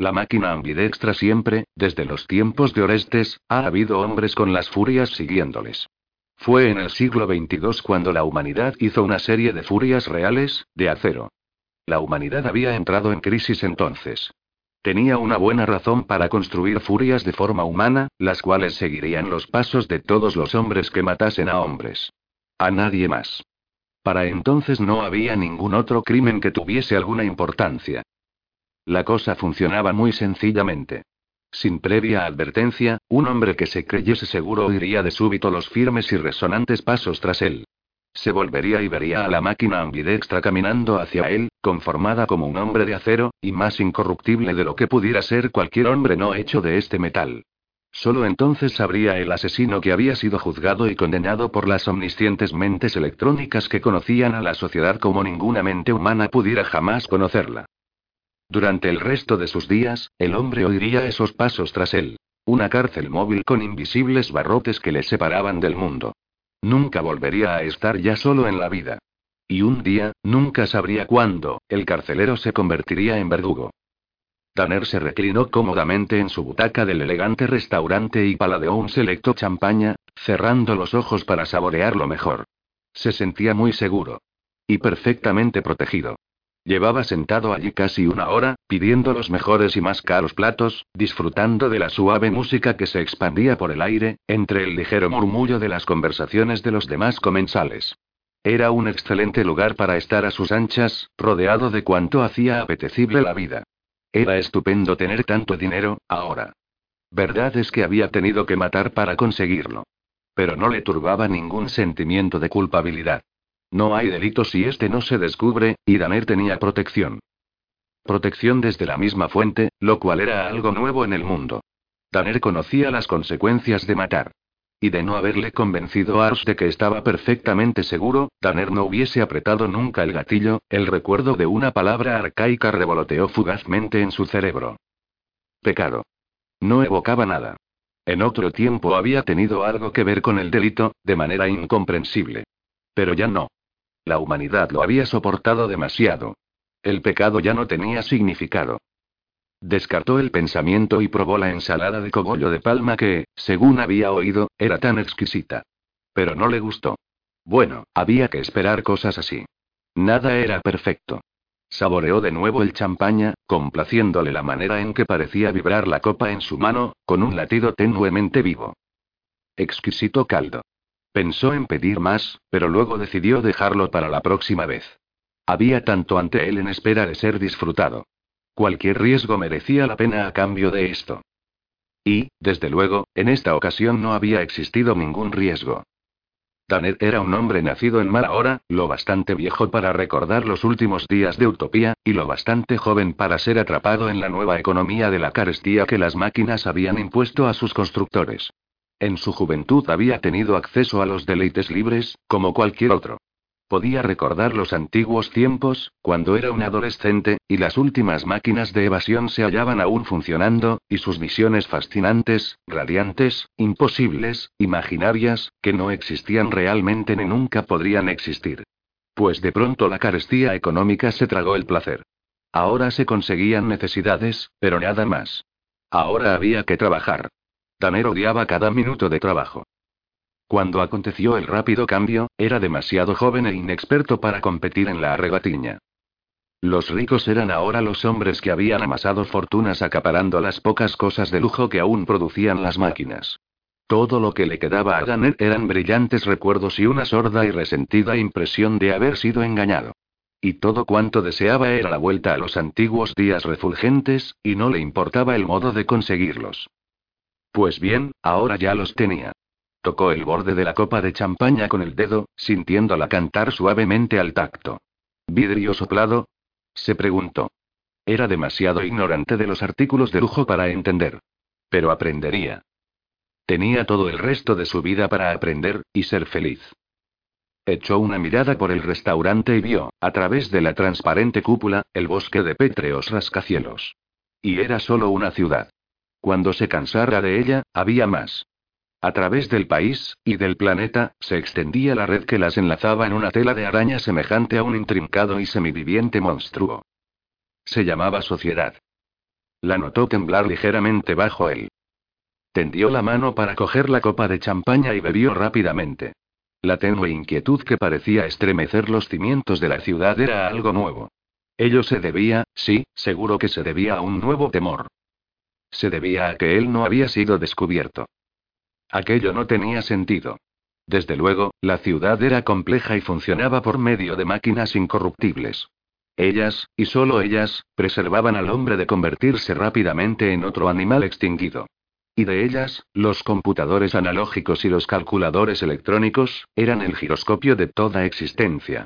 La máquina ambidextra siempre, desde los tiempos de Orestes, ha habido hombres con las furias siguiéndoles. Fue en el siglo XXII cuando la humanidad hizo una serie de furias reales, de acero. La humanidad había entrado en crisis entonces. Tenía una buena razón para construir furias de forma humana, las cuales seguirían los pasos de todos los hombres que matasen a hombres. A nadie más. Para entonces no había ningún otro crimen que tuviese alguna importancia. La cosa funcionaba muy sencillamente. Sin previa advertencia, un hombre que se creyese seguro oiría de súbito los firmes y resonantes pasos tras él. Se volvería y vería a la máquina ambidextra caminando hacia él, conformada como un hombre de acero, y más incorruptible de lo que pudiera ser cualquier hombre no hecho de este metal. Solo entonces sabría el asesino que había sido juzgado y condenado por las omniscientes mentes electrónicas que conocían a la sociedad como ninguna mente humana pudiera jamás conocerla. Durante el resto de sus días, el hombre oiría esos pasos tras él. Una cárcel móvil con invisibles barrotes que le separaban del mundo. Nunca volvería a estar ya solo en la vida. Y un día, nunca sabría cuándo, el carcelero se convertiría en verdugo. Tanner se reclinó cómodamente en su butaca del elegante restaurante y paladeó un selecto champaña, cerrando los ojos para saborearlo mejor. Se sentía muy seguro. Y perfectamente protegido. Llevaba sentado allí casi una hora, pidiendo los mejores y más caros platos, disfrutando de la suave música que se expandía por el aire, entre el ligero murmullo de las conversaciones de los demás comensales. Era un excelente lugar para estar a sus anchas, rodeado de cuanto hacía apetecible la vida. Era estupendo tener tanto dinero, ahora. Verdad es que había tenido que matar para conseguirlo. Pero no le turbaba ningún sentimiento de culpabilidad. No hay delito si este no se descubre, y Daner tenía protección. Protección desde la misma fuente, lo cual era algo nuevo en el mundo. Daner conocía las consecuencias de matar. Y de no haberle convencido a Ars de que estaba perfectamente seguro, Daner no hubiese apretado nunca el gatillo, el recuerdo de una palabra arcaica revoloteó fugazmente en su cerebro. Pecado. No evocaba nada. En otro tiempo había tenido algo que ver con el delito, de manera incomprensible. Pero ya no. La humanidad lo había soportado demasiado. El pecado ya no tenía significado. Descartó el pensamiento y probó la ensalada de cogollo de palma que, según había oído, era tan exquisita. Pero no le gustó. Bueno, había que esperar cosas así. Nada era perfecto. Saboreó de nuevo el champaña, complaciéndole la manera en que parecía vibrar la copa en su mano, con un latido tenuemente vivo. Exquisito caldo. Pensó en pedir más, pero luego decidió dejarlo para la próxima vez. Había tanto ante él en espera de ser disfrutado. Cualquier riesgo merecía la pena a cambio de esto. Y, desde luego, en esta ocasión no había existido ningún riesgo. Tanner era un hombre nacido en mala hora, lo bastante viejo para recordar los últimos días de utopía, y lo bastante joven para ser atrapado en la nueva economía de la carestía que las máquinas habían impuesto a sus constructores. En su juventud había tenido acceso a los deleites libres, como cualquier otro. Podía recordar los antiguos tiempos, cuando era un adolescente, y las últimas máquinas de evasión se hallaban aún funcionando, y sus visiones fascinantes, radiantes, imposibles, imaginarias, que no existían realmente ni nunca podrían existir. Pues de pronto la carestía económica se tragó el placer. Ahora se conseguían necesidades, pero nada más. Ahora había que trabajar. Tanner odiaba cada minuto de trabajo. Cuando aconteció el rápido cambio, era demasiado joven e inexperto para competir en la arrebatiña. Los ricos eran ahora los hombres que habían amasado fortunas acaparando las pocas cosas de lujo que aún producían las máquinas. Todo lo que le quedaba a Danner eran brillantes recuerdos y una sorda y resentida impresión de haber sido engañado. Y todo cuanto deseaba era la vuelta a los antiguos días refulgentes, y no le importaba el modo de conseguirlos. Pues bien, ahora ya los tenía. Tocó el borde de la copa de champaña con el dedo, sintiéndola cantar suavemente al tacto. ¿Vidrio soplado? Se preguntó. Era demasiado ignorante de los artículos de lujo para entender. Pero aprendería. Tenía todo el resto de su vida para aprender, y ser feliz. Echó una mirada por el restaurante y vio, a través de la transparente cúpula, el bosque de pétreos rascacielos. Y era solo una ciudad. Cuando se cansara de ella, había más. A través del país, y del planeta, se extendía la red que las enlazaba en una tela de araña semejante a un intrincado y semiviviente monstruo. Se llamaba sociedad. La notó temblar ligeramente bajo él. Tendió la mano para coger la copa de champaña y bebió rápidamente. La tenue inquietud que parecía estremecer los cimientos de la ciudad era algo nuevo. Ello se debía, sí, seguro que se debía a un nuevo temor. Se debía a que él no había sido descubierto. Aquello no tenía sentido. Desde luego, la ciudad era compleja y funcionaba por medio de máquinas incorruptibles. Ellas, y solo ellas, preservaban al hombre de convertirse rápidamente en otro animal extinguido. Y de ellas, los computadores analógicos y los calculadores electrónicos, eran el giroscopio de toda existencia.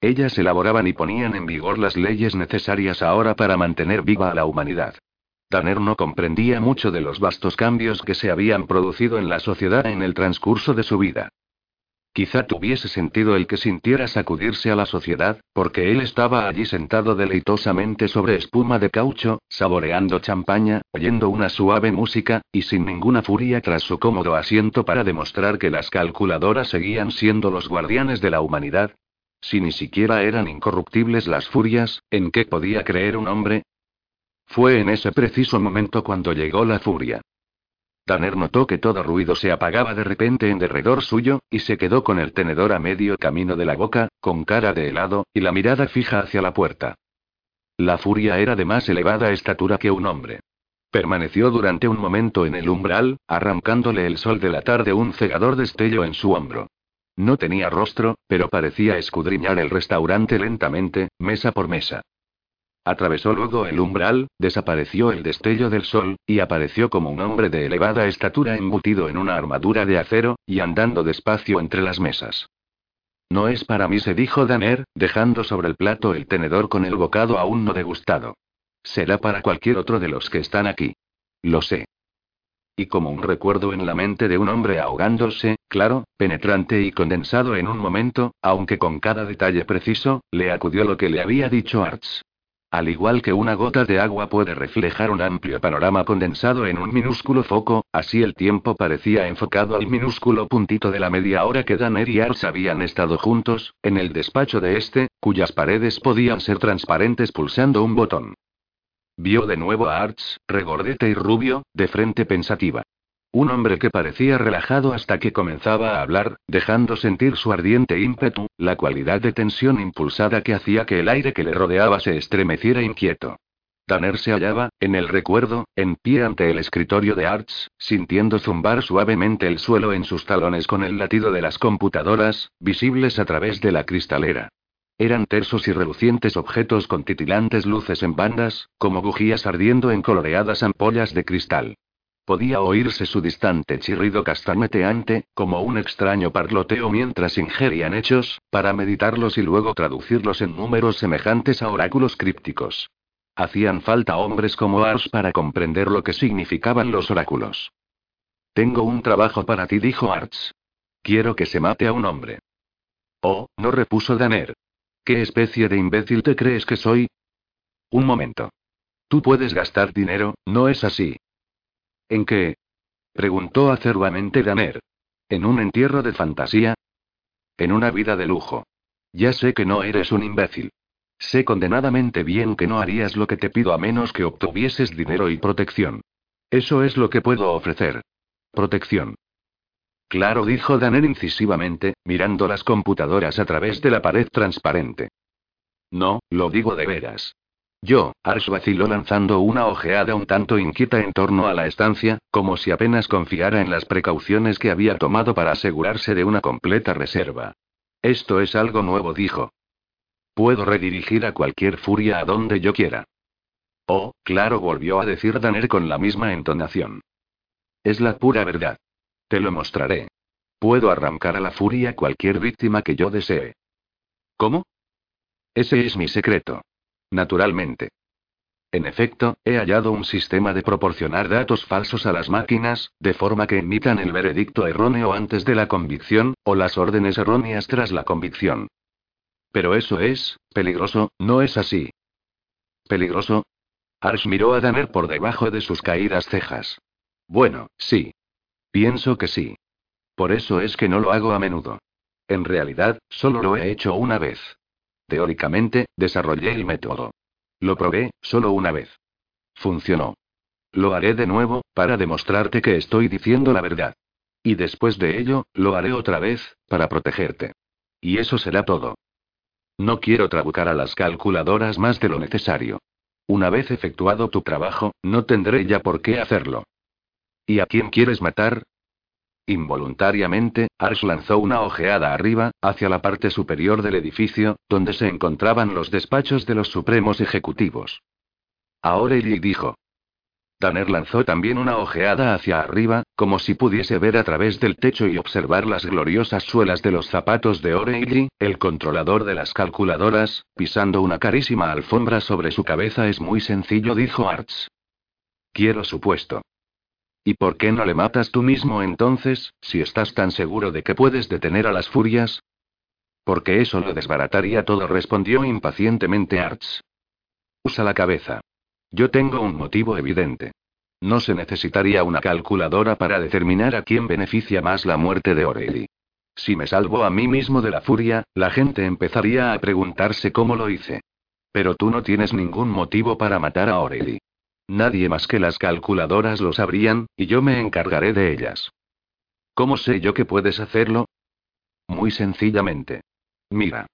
Ellas elaboraban y ponían en vigor las leyes necesarias ahora para mantener viva a la humanidad. Tanner no comprendía mucho de los vastos cambios que se habían producido en la sociedad en el transcurso de su vida. Quizá tuviese sentido el que sintiera sacudirse a la sociedad, porque él estaba allí sentado deleitosamente sobre espuma de caucho, saboreando champaña, oyendo una suave música, y sin ninguna furia tras su cómodo asiento para demostrar que las calculadoras seguían siendo los guardianes de la humanidad. Si ni siquiera eran incorruptibles las furias, ¿en qué podía creer un hombre? Fue en ese preciso momento cuando llegó la furia. Tanner notó que todo ruido se apagaba de repente en derredor suyo, y se quedó con el tenedor a medio camino de la boca, con cara de helado, y la mirada fija hacia la puerta. La furia era de más elevada estatura que un hombre. Permaneció durante un momento en el umbral, arrancándole el sol de la tarde un cegador destello en su hombro. No tenía rostro, pero parecía escudriñar el restaurante lentamente, mesa por mesa. Atravesó luego el umbral, desapareció el destello del sol, y apareció como un hombre de elevada estatura embutido en una armadura de acero, y andando despacio entre las mesas. No es para mí, se dijo Danner, dejando sobre el plato el tenedor con el bocado aún no degustado. Será para cualquier otro de los que están aquí. Lo sé. Y como un recuerdo en la mente de un hombre ahogándose, claro, penetrante y condensado en un momento, aunque con cada detalle preciso, le acudió lo que le había dicho Arts. Al igual que una gota de agua puede reflejar un amplio panorama condensado en un minúsculo foco, así el tiempo parecía enfocado al minúsculo puntito de la media hora que Danner y Arts habían estado juntos, en el despacho de este, cuyas paredes podían ser transparentes pulsando un botón. Vio de nuevo a Arts, regordete y rubio, de frente pensativa. Un hombre que parecía relajado hasta que comenzaba a hablar, dejando sentir su ardiente ímpetu, la cualidad de tensión impulsada que hacía que el aire que le rodeaba se estremeciera inquieto. Tanner se hallaba, en el recuerdo, en pie ante el escritorio de Arts, sintiendo zumbar suavemente el suelo en sus talones con el latido de las computadoras, visibles a través de la cristalera. Eran tersos y relucientes objetos con titilantes luces en bandas, como bujías ardiendo en coloreadas ampollas de cristal. Podía oírse su distante chirrido castañeteante, como un extraño parloteo mientras ingerían hechos, para meditarlos y luego traducirlos en números semejantes a oráculos crípticos. Hacían falta hombres como Ars para comprender lo que significaban los oráculos. Tengo un trabajo para ti, dijo Arts. Quiero que se mate a un hombre. Oh, no repuso Danner. ¿Qué especie de imbécil te crees que soy? Un momento. Tú puedes gastar dinero, ¿no es así? ¿En qué? preguntó acerbamente Daner. ¿En un entierro de fantasía? En una vida de lujo. Ya sé que no eres un imbécil. Sé condenadamente bien que no harías lo que te pido a menos que obtuvieses dinero y protección. Eso es lo que puedo ofrecer. Protección. Claro, dijo Daner incisivamente, mirando las computadoras a través de la pared transparente. No, lo digo de veras. Yo, Ars vaciló lanzando una ojeada un tanto inquieta en torno a la estancia, como si apenas confiara en las precauciones que había tomado para asegurarse de una completa reserva. Esto es algo nuevo, dijo. Puedo redirigir a cualquier furia a donde yo quiera. Oh, claro, volvió a decir Danner con la misma entonación. Es la pura verdad. Te lo mostraré. Puedo arrancar a la furia cualquier víctima que yo desee. ¿Cómo? Ese es mi secreto. Naturalmente. En efecto, he hallado un sistema de proporcionar datos falsos a las máquinas, de forma que emitan el veredicto erróneo antes de la convicción, o las órdenes erróneas tras la convicción. Pero eso es, peligroso, ¿no es así? ¿Peligroso? Arsh miró a Danner por debajo de sus caídas cejas. Bueno, sí. Pienso que sí. Por eso es que no lo hago a menudo. En realidad, solo lo he hecho una vez. Teóricamente, desarrollé el método. Lo probé, solo una vez. Funcionó. Lo haré de nuevo, para demostrarte que estoy diciendo la verdad. Y después de ello, lo haré otra vez, para protegerte. Y eso será todo. No quiero trabucar a las calculadoras más de lo necesario. Una vez efectuado tu trabajo, no tendré ya por qué hacerlo. ¿Y a quién quieres matar? Involuntariamente, Arsh lanzó una ojeada arriba, hacia la parte superior del edificio, donde se encontraban los despachos de los supremos ejecutivos. Aureli dijo. Tanner lanzó también una ojeada hacia arriba, como si pudiese ver a través del techo y observar las gloriosas suelas de los zapatos de O'Reilly, el controlador de las calculadoras, pisando una carísima alfombra sobre su cabeza. Es muy sencillo, dijo Arts. Quiero su puesto. ¿Y por qué no le matas tú mismo entonces, si estás tan seguro de que puedes detener a las furias? Porque eso lo desbarataría todo, respondió impacientemente Arts. Usa la cabeza. Yo tengo un motivo evidente. No se necesitaría una calculadora para determinar a quién beneficia más la muerte de O'Reilly. Si me salvo a mí mismo de la furia, la gente empezaría a preguntarse cómo lo hice. Pero tú no tienes ningún motivo para matar a O'Reilly. Nadie más que las calculadoras lo sabrían, y yo me encargaré de ellas. ¿Cómo sé yo que puedes hacerlo? Muy sencillamente. Mira.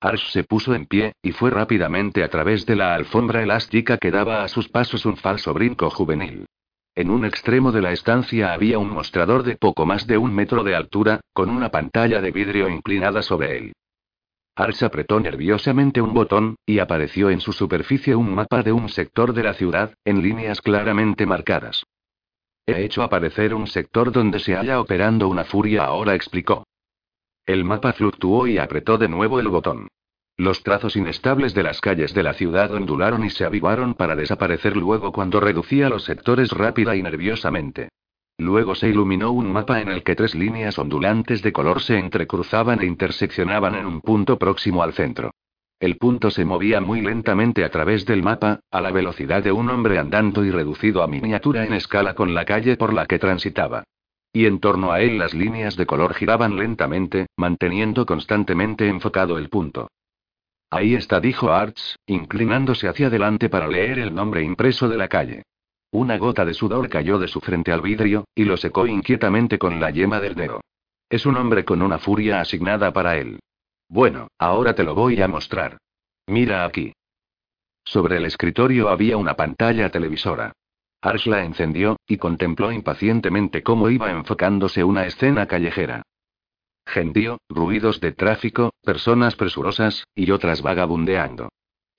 Arsh se puso en pie, y fue rápidamente a través de la alfombra elástica que daba a sus pasos un falso brinco juvenil. En un extremo de la estancia había un mostrador de poco más de un metro de altura, con una pantalla de vidrio inclinada sobre él. Ars apretó nerviosamente un botón, y apareció en su superficie un mapa de un sector de la ciudad, en líneas claramente marcadas. He hecho aparecer un sector donde se halla operando una furia, ahora explicó. El mapa fluctuó y apretó de nuevo el botón. Los trazos inestables de las calles de la ciudad ondularon y se avivaron para desaparecer luego cuando reducía los sectores rápida y nerviosamente. Luego se iluminó un mapa en el que tres líneas ondulantes de color se entrecruzaban e interseccionaban en un punto próximo al centro. El punto se movía muy lentamente a través del mapa, a la velocidad de un hombre andando y reducido a miniatura en escala con la calle por la que transitaba. Y en torno a él las líneas de color giraban lentamente, manteniendo constantemente enfocado el punto. Ahí está, dijo Arts, inclinándose hacia adelante para leer el nombre impreso de la calle. Una gota de sudor cayó de su frente al vidrio, y lo secó inquietamente con la yema del dedo. Es un hombre con una furia asignada para él. Bueno, ahora te lo voy a mostrar. Mira aquí. Sobre el escritorio había una pantalla televisora. Arsh la encendió, y contempló impacientemente cómo iba enfocándose una escena callejera. Gentío, ruidos de tráfico, personas presurosas, y otras vagabundeando.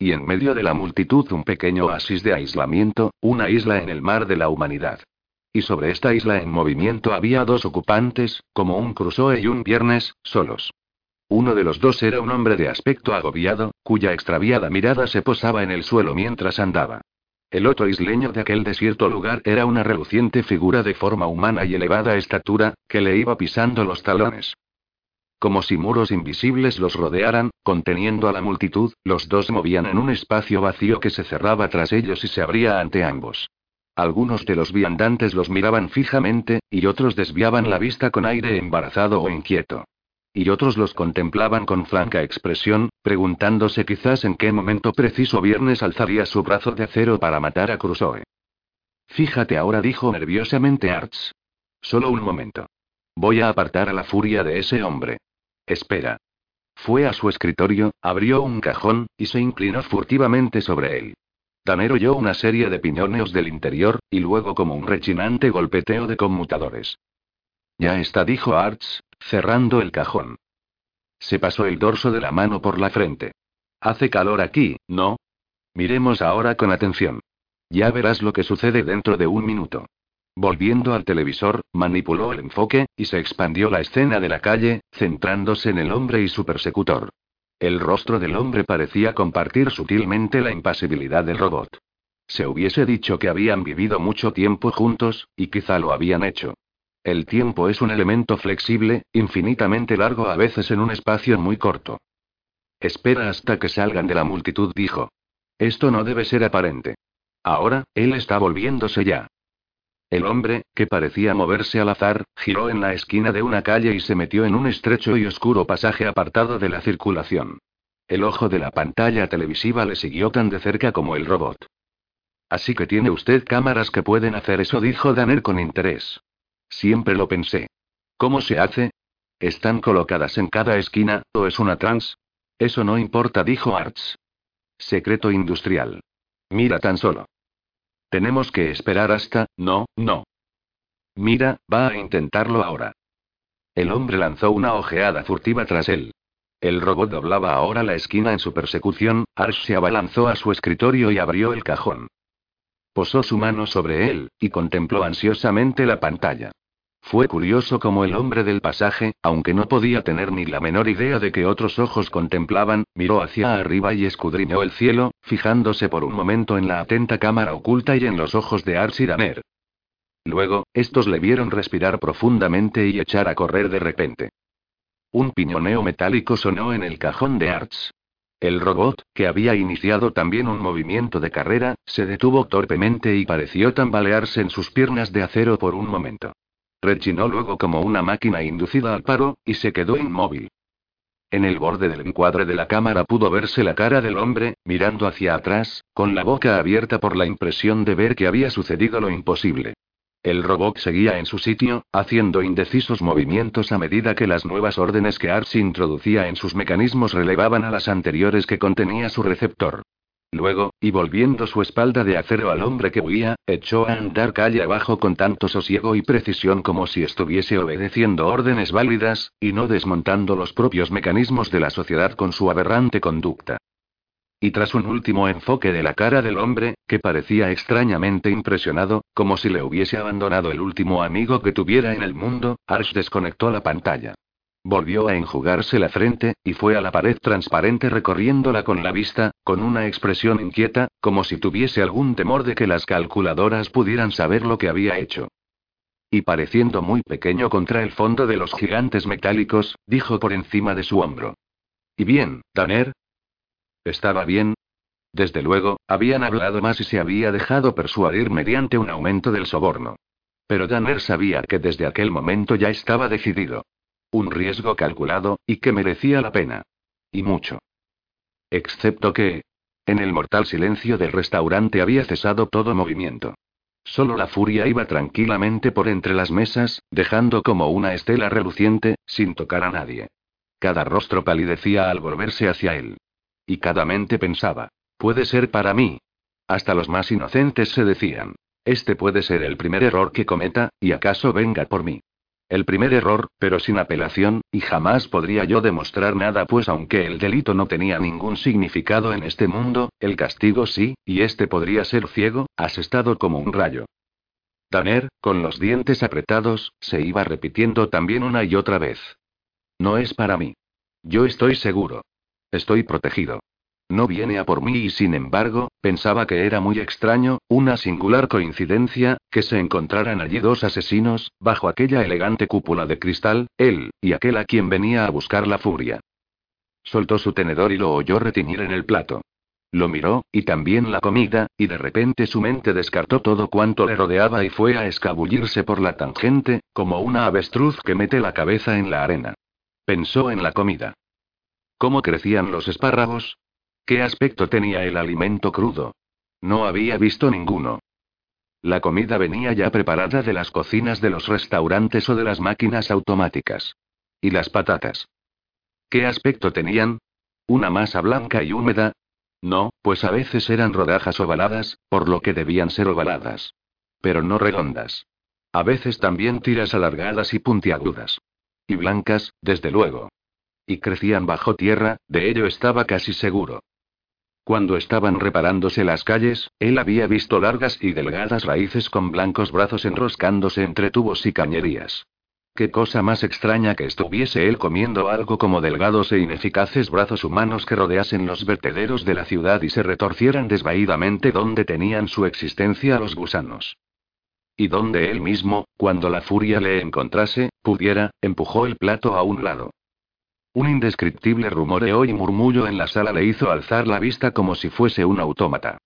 Y en medio de la multitud un pequeño oasis de aislamiento, una isla en el mar de la humanidad. Y sobre esta isla en movimiento había dos ocupantes, como un Crusoe y un Viernes, solos. Uno de los dos era un hombre de aspecto agobiado, cuya extraviada mirada se posaba en el suelo mientras andaba. El otro isleño de aquel desierto lugar era una reluciente figura de forma humana y elevada estatura, que le iba pisando los talones. Como si muros invisibles los rodearan, conteniendo a la multitud, los dos movían en un espacio vacío que se cerraba tras ellos y se abría ante ambos. Algunos de los viandantes los miraban fijamente, y otros desviaban la vista con aire embarazado o inquieto. Y otros los contemplaban con franca expresión, preguntándose quizás en qué momento preciso Viernes alzaría su brazo de acero para matar a Crusoe. Fíjate ahora, dijo nerviosamente Arts. Solo un momento. Voy a apartar a la furia de ese hombre. Espera. Fue a su escritorio, abrió un cajón, y se inclinó furtivamente sobre él. Tanner oyó una serie de piñoneos del interior, y luego como un rechinante golpeteo de conmutadores. Ya está, dijo Arts, cerrando el cajón. Se pasó el dorso de la mano por la frente. Hace calor aquí, ¿no? Miremos ahora con atención. Ya verás lo que sucede dentro de un minuto. Volviendo al televisor, manipuló el enfoque, y se expandió la escena de la calle, centrándose en el hombre y su persecutor. El rostro del hombre parecía compartir sutilmente la impasibilidad del robot. Se hubiese dicho que habían vivido mucho tiempo juntos, y quizá lo habían hecho. El tiempo es un elemento flexible, infinitamente largo a veces en un espacio muy corto. Espera hasta que salgan de la multitud, dijo. Esto no debe ser aparente. Ahora, él está volviéndose ya. El hombre, que parecía moverse al azar, giró en la esquina de una calle y se metió en un estrecho y oscuro pasaje apartado de la circulación. El ojo de la pantalla televisiva le siguió tan de cerca como el robot. Así que tiene usted cámaras que pueden hacer eso, dijo Danner con interés. Siempre lo pensé. ¿Cómo se hace? ¿Están colocadas en cada esquina, o es una trans? Eso no importa, dijo Arts. Secreto industrial. Mira tan solo. Tenemos que esperar hasta... No, no. Mira, va a intentarlo ahora. El hombre lanzó una ojeada furtiva tras él. El robot doblaba ahora la esquina en su persecución, Arch se abalanzó a su escritorio y abrió el cajón. Posó su mano sobre él, y contempló ansiosamente la pantalla. Fue curioso como el hombre del pasaje, aunque no podía tener ni la menor idea de que otros ojos contemplaban, miró hacia arriba y escudriñó el cielo, fijándose por un momento en la atenta cámara oculta y en los ojos de Archie Danner. Luego, estos le vieron respirar profundamente y echar a correr de repente. Un piñoneo metálico sonó en el cajón de Arch. El robot, que había iniciado también un movimiento de carrera, se detuvo torpemente y pareció tambalearse en sus piernas de acero por un momento. Rechinó luego como una máquina inducida al paro, y se quedó inmóvil. En el borde del encuadre de la cámara pudo verse la cara del hombre, mirando hacia atrás, con la boca abierta por la impresión de ver que había sucedido lo imposible. El robot seguía en su sitio, haciendo indecisos movimientos a medida que las nuevas órdenes que Ars introducía en sus mecanismos relevaban a las anteriores que contenía su receptor. Luego, y volviendo su espalda de acero al hombre que huía, echó a andar calle abajo con tanto sosiego y precisión como si estuviese obedeciendo órdenes válidas, y no desmontando los propios mecanismos de la sociedad con su aberrante conducta. Y tras un último enfoque de la cara del hombre, que parecía extrañamente impresionado, como si le hubiese abandonado el último amigo que tuviera en el mundo, Arch desconectó la pantalla. Volvió a enjugarse la frente, y fue a la pared transparente recorriéndola con la vista, con una expresión inquieta, como si tuviese algún temor de que las calculadoras pudieran saber lo que había hecho. Y pareciendo muy pequeño contra el fondo de los gigantes metálicos, dijo por encima de su hombro. ¿Y bien, Tanner? ¿Estaba bien? Desde luego, habían hablado más y se había dejado persuadir mediante un aumento del soborno. Pero Danner sabía que desde aquel momento ya estaba decidido. Un riesgo calculado, y que merecía la pena. Y mucho. Excepto que... En el mortal silencio del restaurante había cesado todo movimiento. Solo la furia iba tranquilamente por entre las mesas, dejando como una estela reluciente, sin tocar a nadie. Cada rostro palidecía al volverse hacia él. Y cada mente pensaba, puede ser para mí. Hasta los más inocentes se decían, este puede ser el primer error que cometa, y acaso venga por mí. El primer error, pero sin apelación, y jamás podría yo demostrar nada, pues aunque el delito no tenía ningún significado en este mundo, el castigo sí, y este podría ser ciego, asestado como un rayo. Tanner, con los dientes apretados, se iba repitiendo también una y otra vez. No es para mí. Yo estoy seguro. Estoy protegido. No viene a por mí y sin embargo, pensaba que era muy extraño, una singular coincidencia, que se encontraran allí dos asesinos, bajo aquella elegante cúpula de cristal, él, y aquel a quien venía a buscar la furia. Soltó su tenedor y lo oyó retiñir en el plato. Lo miró, y también la comida, y de repente su mente descartó todo cuanto le rodeaba y fue a escabullirse por la tangente, como una avestruz que mete la cabeza en la arena. Pensó en la comida. ¿Cómo crecían los espárragos? ¿Qué aspecto tenía el alimento crudo? No había visto ninguno. La comida venía ya preparada de las cocinas de los restaurantes o de las máquinas automáticas. ¿Y las patatas? ¿Qué aspecto tenían? ¿Una masa blanca y húmeda? No, pues a veces eran rodajas ovaladas, por lo que debían ser ovaladas. Pero no redondas. A veces también tiras alargadas y puntiagudas. Y blancas, desde luego y crecían bajo tierra, de ello estaba casi seguro. Cuando estaban reparándose las calles, él había visto largas y delgadas raíces con blancos brazos enroscándose entre tubos y cañerías. Qué cosa más extraña que estuviese él comiendo algo como delgados e ineficaces brazos humanos que rodeasen los vertederos de la ciudad y se retorcieran desvaídamente donde tenían su existencia los gusanos. Y donde él mismo, cuando la furia le encontrase, pudiera, empujó el plato a un lado. Un indescriptible rumoreo y murmullo en la sala le hizo alzar la vista como si fuese un autómata.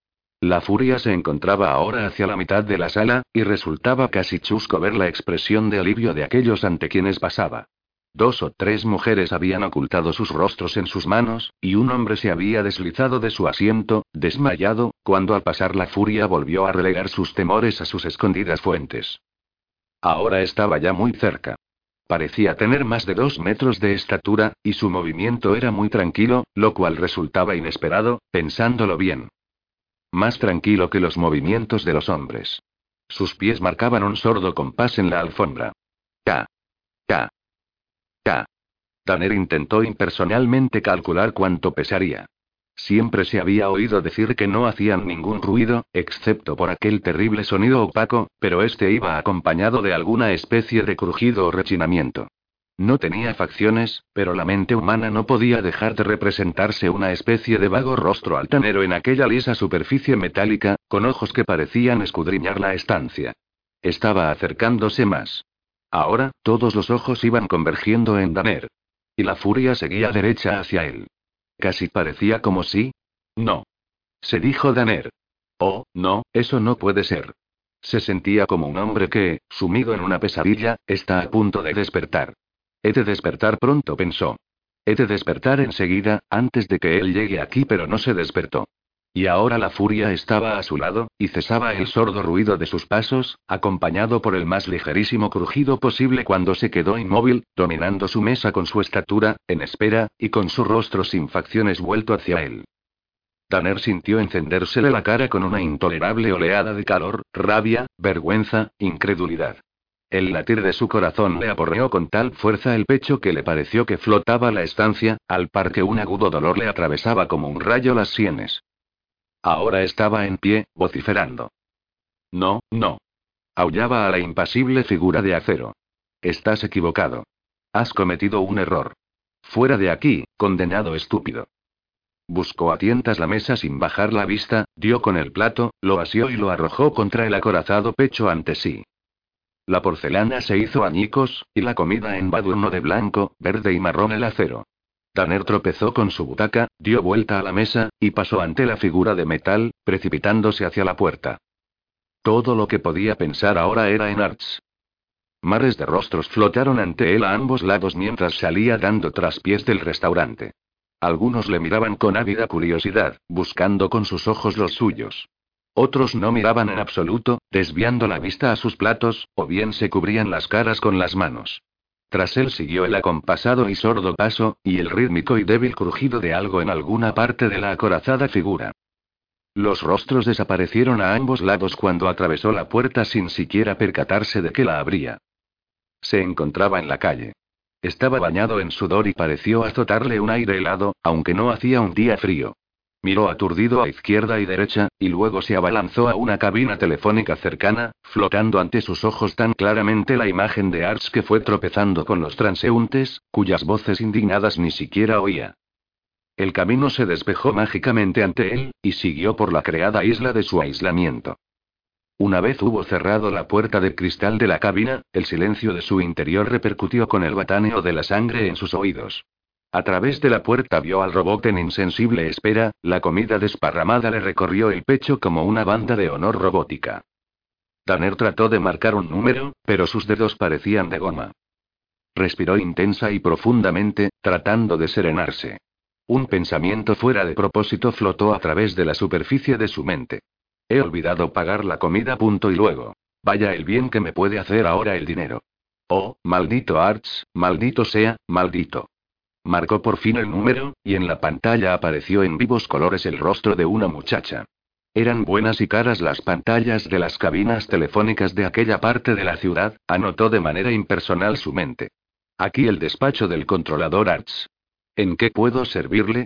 La furia se encontraba ahora hacia la mitad de la sala, y resultaba casi chusco ver la expresión de alivio de aquellos ante quienes pasaba. Dos o tres mujeres habían ocultado sus rostros en sus manos, y un hombre se había deslizado de su asiento, desmayado, cuando al pasar la furia volvió a relegar sus temores a sus escondidas fuentes. Ahora estaba ya muy cerca. Parecía tener más de dos metros de estatura, y su movimiento era muy tranquilo, lo cual resultaba inesperado, pensándolo bien más tranquilo que los movimientos de los hombres. Sus pies marcaban un sordo compás en la alfombra. K. K. K. Tanner intentó impersonalmente calcular cuánto pesaría. Siempre se había oído decir que no hacían ningún ruido, excepto por aquel terrible sonido opaco, pero este iba acompañado de alguna especie de crujido o rechinamiento. No tenía facciones, pero la mente humana no podía dejar de representarse una especie de vago rostro altanero en aquella lisa superficie metálica, con ojos que parecían escudriñar la estancia. Estaba acercándose más. Ahora, todos los ojos iban convergiendo en Daner. Y la furia seguía derecha hacia él. Casi parecía como si... No. Se dijo Daner. Oh, no, eso no puede ser. Se sentía como un hombre que, sumido en una pesadilla, está a punto de despertar. He de despertar pronto, pensó. He de despertar enseguida, antes de que él llegue aquí, pero no se despertó. Y ahora la furia estaba a su lado, y cesaba el sordo ruido de sus pasos, acompañado por el más ligerísimo crujido posible cuando se quedó inmóvil, dominando su mesa con su estatura, en espera, y con su rostro sin facciones vuelto hacia él. Tanner sintió encendérsele la cara con una intolerable oleada de calor, rabia, vergüenza, incredulidad. El latir de su corazón le aporreó con tal fuerza el pecho que le pareció que flotaba la estancia, al par que un agudo dolor le atravesaba como un rayo las sienes. Ahora estaba en pie, vociferando. No, no. Aullaba a la impasible figura de acero. Estás equivocado. Has cometido un error. Fuera de aquí, condenado estúpido. Buscó a tientas la mesa sin bajar la vista, dio con el plato, lo asió y lo arrojó contra el acorazado pecho ante sí. La porcelana se hizo añicos, y la comida embadurnó de blanco, verde y marrón el acero. Tanner tropezó con su butaca, dio vuelta a la mesa, y pasó ante la figura de metal, precipitándose hacia la puerta. Todo lo que podía pensar ahora era en Arch. Mares de rostros flotaron ante él a ambos lados mientras salía dando traspiés del restaurante. Algunos le miraban con ávida curiosidad, buscando con sus ojos los suyos. Otros no miraban en absoluto, desviando la vista a sus platos, o bien se cubrían las caras con las manos. Tras él siguió el acompasado y sordo paso, y el rítmico y débil crujido de algo en alguna parte de la acorazada figura. Los rostros desaparecieron a ambos lados cuando atravesó la puerta sin siquiera percatarse de que la abría. Se encontraba en la calle. Estaba bañado en sudor y pareció azotarle un aire helado, aunque no hacía un día frío. Miró aturdido a izquierda y derecha, y luego se abalanzó a una cabina telefónica cercana, flotando ante sus ojos tan claramente la imagen de Arch que fue tropezando con los transeúntes, cuyas voces indignadas ni siquiera oía. El camino se despejó mágicamente ante él, y siguió por la creada isla de su aislamiento. Una vez hubo cerrado la puerta de cristal de la cabina, el silencio de su interior repercutió con el bataneo de la sangre en sus oídos. A través de la puerta vio al robot en insensible espera, la comida desparramada le recorrió el pecho como una banda de honor robótica. Tanner trató de marcar un número, pero sus dedos parecían de goma. Respiró intensa y profundamente, tratando de serenarse. Un pensamiento fuera de propósito flotó a través de la superficie de su mente. He olvidado pagar la comida punto y luego. Vaya el bien que me puede hacer ahora el dinero. Oh, maldito Arts, maldito sea, maldito. Marcó por fin el número, y en la pantalla apareció en vivos colores el rostro de una muchacha. Eran buenas y caras las pantallas de las cabinas telefónicas de aquella parte de la ciudad, anotó de manera impersonal su mente. Aquí el despacho del controlador Arts. ¿En qué puedo servirle?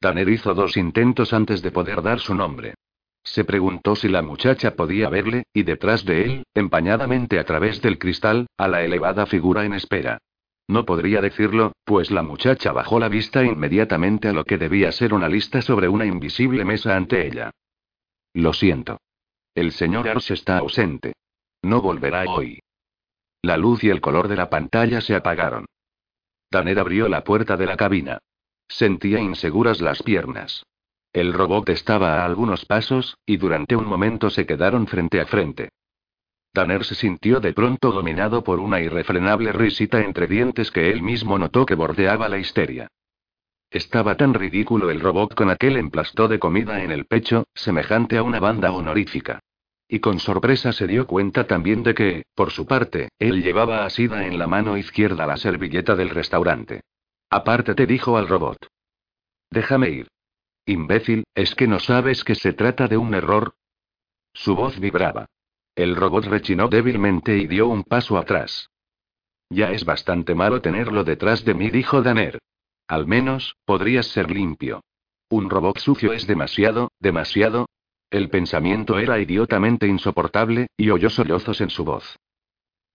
Tanner hizo dos intentos antes de poder dar su nombre. Se preguntó si la muchacha podía verle, y detrás de él, empañadamente a través del cristal, a la elevada figura en espera. No podría decirlo, pues la muchacha bajó la vista inmediatamente a lo que debía ser una lista sobre una invisible mesa ante ella. Lo siento. El señor Ars está ausente. No volverá hoy. La luz y el color de la pantalla se apagaron. Tanner abrió la puerta de la cabina. Sentía inseguras las piernas. El robot estaba a algunos pasos, y durante un momento se quedaron frente a frente. Tanner se sintió de pronto dominado por una irrefrenable risita entre dientes que él mismo notó que bordeaba la histeria. Estaba tan ridículo el robot con aquel emplasto de comida en el pecho, semejante a una banda honorífica. Y con sorpresa se dio cuenta también de que, por su parte, él llevaba asida en la mano izquierda la servilleta del restaurante. Aparte te dijo al robot. Déjame ir. Imbécil, ¿es que no sabes que se trata de un error? Su voz vibraba. El robot rechinó débilmente y dio un paso atrás. Ya es bastante malo tenerlo detrás de mí, dijo Danner. Al menos, podrías ser limpio. Un robot sucio es demasiado, demasiado. El pensamiento era idiotamente insoportable, y oyó sollozos en su voz.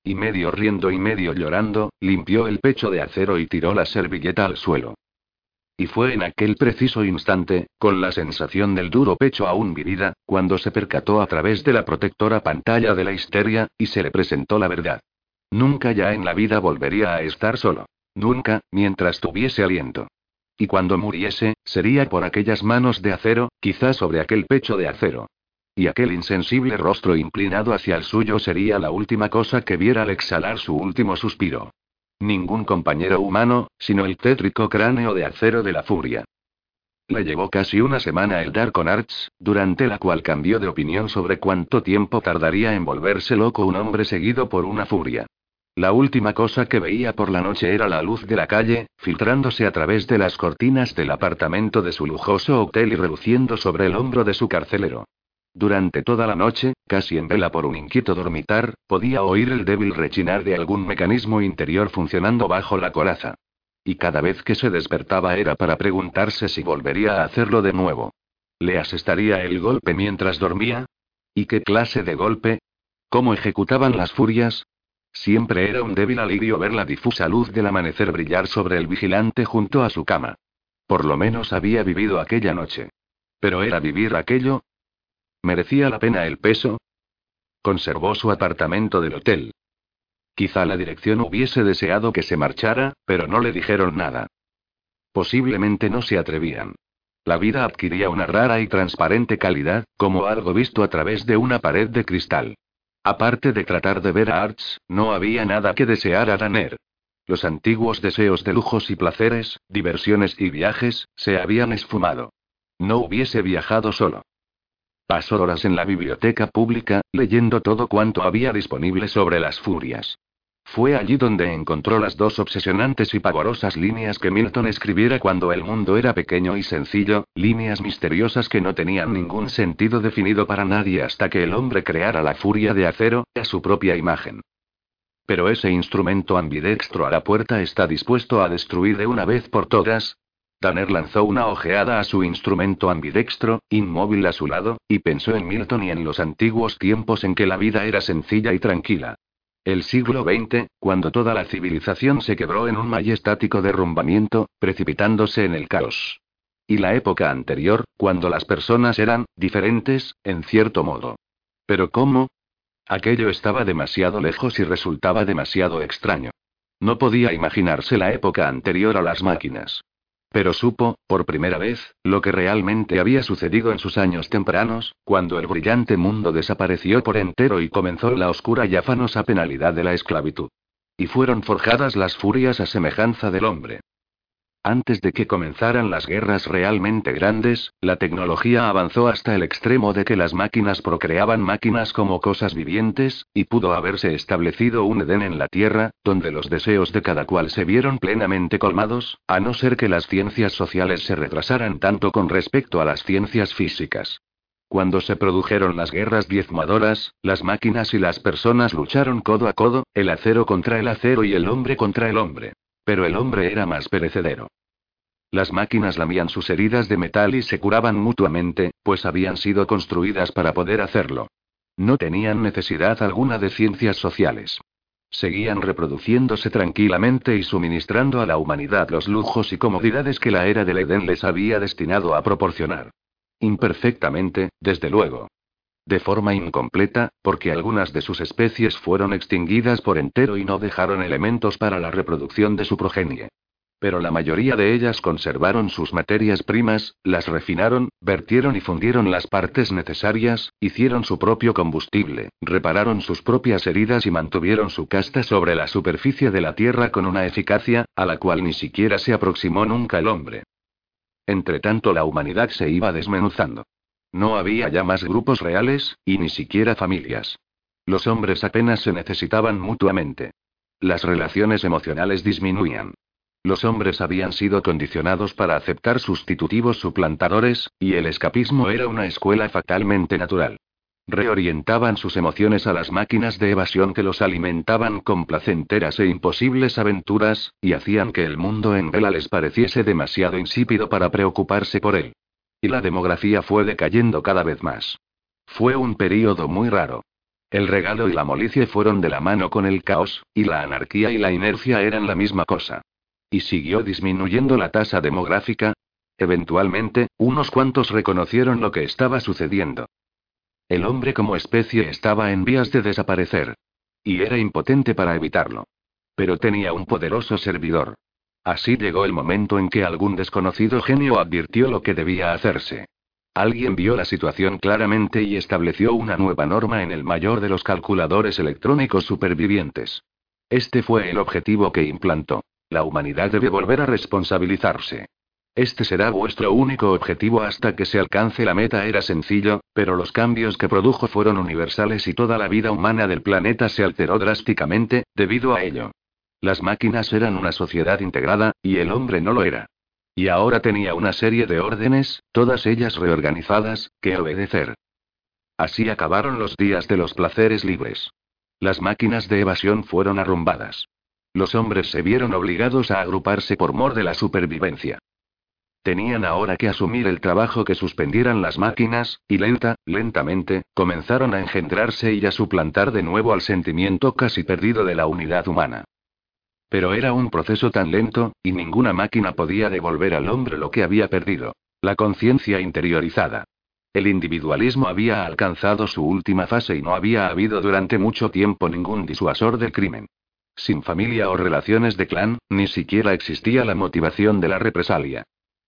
Y medio riendo y medio llorando, limpió el pecho de acero y tiró la servilleta al suelo. Y fue en aquel preciso instante, con la sensación del duro pecho aún vivida, cuando se percató a través de la protectora pantalla de la histeria, y se le presentó la verdad. Nunca ya en la vida volvería a estar solo. Nunca, mientras tuviese aliento. Y cuando muriese, sería por aquellas manos de acero, quizás sobre aquel pecho de acero. Y aquel insensible rostro inclinado hacia el suyo sería la última cosa que viera al exhalar su último suspiro. Ningún compañero humano, sino el tétrico cráneo de acero de la furia. Le llevó casi una semana el dar con Arts, durante la cual cambió de opinión sobre cuánto tiempo tardaría en volverse loco un hombre seguido por una furia. La última cosa que veía por la noche era la luz de la calle, filtrándose a través de las cortinas del apartamento de su lujoso hotel y reluciendo sobre el hombro de su carcelero. Durante toda la noche, casi en vela por un inquieto dormitar, podía oír el débil rechinar de algún mecanismo interior funcionando bajo la coraza. Y cada vez que se despertaba era para preguntarse si volvería a hacerlo de nuevo. ¿Le asestaría el golpe mientras dormía? ¿Y qué clase de golpe? ¿Cómo ejecutaban las furias? Siempre era un débil alivio ver la difusa luz del amanecer brillar sobre el vigilante junto a su cama. Por lo menos había vivido aquella noche. Pero era vivir aquello, ¿Merecía la pena el peso? Conservó su apartamento del hotel. Quizá la dirección hubiese deseado que se marchara, pero no le dijeron nada. Posiblemente no se atrevían. La vida adquiría una rara y transparente calidad, como algo visto a través de una pared de cristal. Aparte de tratar de ver a Arts, no había nada que desear a Danner. Los antiguos deseos de lujos y placeres, diversiones y viajes, se habían esfumado. No hubiese viajado solo. Pasó horas en la biblioteca pública, leyendo todo cuanto había disponible sobre las furias. Fue allí donde encontró las dos obsesionantes y pavorosas líneas que Milton escribiera cuando el mundo era pequeño y sencillo, líneas misteriosas que no tenían ningún sentido definido para nadie hasta que el hombre creara la furia de acero, a su propia imagen. Pero ese instrumento ambidextro a la puerta está dispuesto a destruir de una vez por todas, Tanner lanzó una ojeada a su instrumento ambidextro, inmóvil a su lado, y pensó en Milton y en los antiguos tiempos en que la vida era sencilla y tranquila. El siglo XX, cuando toda la civilización se quebró en un majestático derrumbamiento, precipitándose en el caos. Y la época anterior, cuando las personas eran, diferentes, en cierto modo. Pero ¿cómo? Aquello estaba demasiado lejos y resultaba demasiado extraño. No podía imaginarse la época anterior a las máquinas. Pero supo, por primera vez, lo que realmente había sucedido en sus años tempranos, cuando el brillante mundo desapareció por entero y comenzó la oscura y afanosa penalidad de la esclavitud. Y fueron forjadas las furias a semejanza del hombre. Antes de que comenzaran las guerras realmente grandes, la tecnología avanzó hasta el extremo de que las máquinas procreaban máquinas como cosas vivientes, y pudo haberse establecido un Edén en la Tierra, donde los deseos de cada cual se vieron plenamente colmados, a no ser que las ciencias sociales se retrasaran tanto con respecto a las ciencias físicas. Cuando se produjeron las guerras diezmadoras, las máquinas y las personas lucharon codo a codo, el acero contra el acero y el hombre contra el hombre. Pero el hombre era más perecedero. Las máquinas lamían sus heridas de metal y se curaban mutuamente, pues habían sido construidas para poder hacerlo. No tenían necesidad alguna de ciencias sociales. Seguían reproduciéndose tranquilamente y suministrando a la humanidad los lujos y comodidades que la era del Edén les había destinado a proporcionar. Imperfectamente, desde luego. De forma incompleta, porque algunas de sus especies fueron extinguidas por entero y no dejaron elementos para la reproducción de su progenie. Pero la mayoría de ellas conservaron sus materias primas, las refinaron, vertieron y fundieron las partes necesarias, hicieron su propio combustible, repararon sus propias heridas y mantuvieron su casta sobre la superficie de la Tierra con una eficacia, a la cual ni siquiera se aproximó nunca el hombre. Entretanto la humanidad se iba desmenuzando. No había ya más grupos reales, y ni siquiera familias. Los hombres apenas se necesitaban mutuamente. Las relaciones emocionales disminuían. Los hombres habían sido condicionados para aceptar sustitutivos suplantadores, y el escapismo era una escuela fatalmente natural. Reorientaban sus emociones a las máquinas de evasión que los alimentaban con placenteras e imposibles aventuras, y hacían que el mundo en vela les pareciese demasiado insípido para preocuparse por él. Y la demografía fue decayendo cada vez más. Fue un período muy raro. El regalo y la molicie fueron de la mano con el caos, y la anarquía y la inercia eran la misma cosa. ¿Y siguió disminuyendo la tasa demográfica? Eventualmente, unos cuantos reconocieron lo que estaba sucediendo. El hombre como especie estaba en vías de desaparecer. Y era impotente para evitarlo. Pero tenía un poderoso servidor. Así llegó el momento en que algún desconocido genio advirtió lo que debía hacerse. Alguien vio la situación claramente y estableció una nueva norma en el mayor de los calculadores electrónicos supervivientes. Este fue el objetivo que implantó. La humanidad debe volver a responsabilizarse. Este será vuestro único objetivo hasta que se alcance la meta era sencillo, pero los cambios que produjo fueron universales y toda la vida humana del planeta se alteró drásticamente, debido a ello. Las máquinas eran una sociedad integrada, y el hombre no lo era. Y ahora tenía una serie de órdenes, todas ellas reorganizadas, que obedecer. Así acabaron los días de los placeres libres. Las máquinas de evasión fueron arrumbadas. Los hombres se vieron obligados a agruparse por mor de la supervivencia. Tenían ahora que asumir el trabajo que suspendieran las máquinas, y lenta, lentamente, comenzaron a engendrarse y a suplantar de nuevo al sentimiento casi perdido de la unidad humana. Pero era un proceso tan lento, y ninguna máquina podía devolver al hombre lo que había perdido. La conciencia interiorizada. El individualismo había alcanzado su última fase y no había habido durante mucho tiempo ningún disuasor del crimen. Sin familia o relaciones de clan, ni siquiera existía la motivación de la represalia.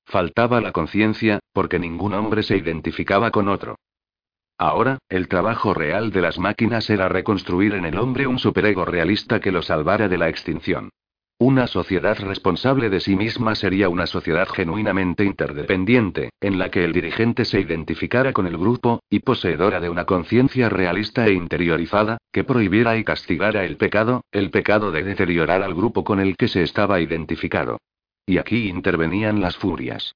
Faltaba la conciencia, porque ningún hombre se identificaba con otro. Ahora, el trabajo real de las máquinas era reconstruir en el hombre un superego realista que lo salvara de la extinción. Una sociedad responsable de sí misma sería una sociedad genuinamente interdependiente, en la que el dirigente se identificara con el grupo, y poseedora de una conciencia realista e interiorizada, que prohibiera y castigara el pecado, el pecado de deteriorar al grupo con el que se estaba identificado. Y aquí intervenían las furias.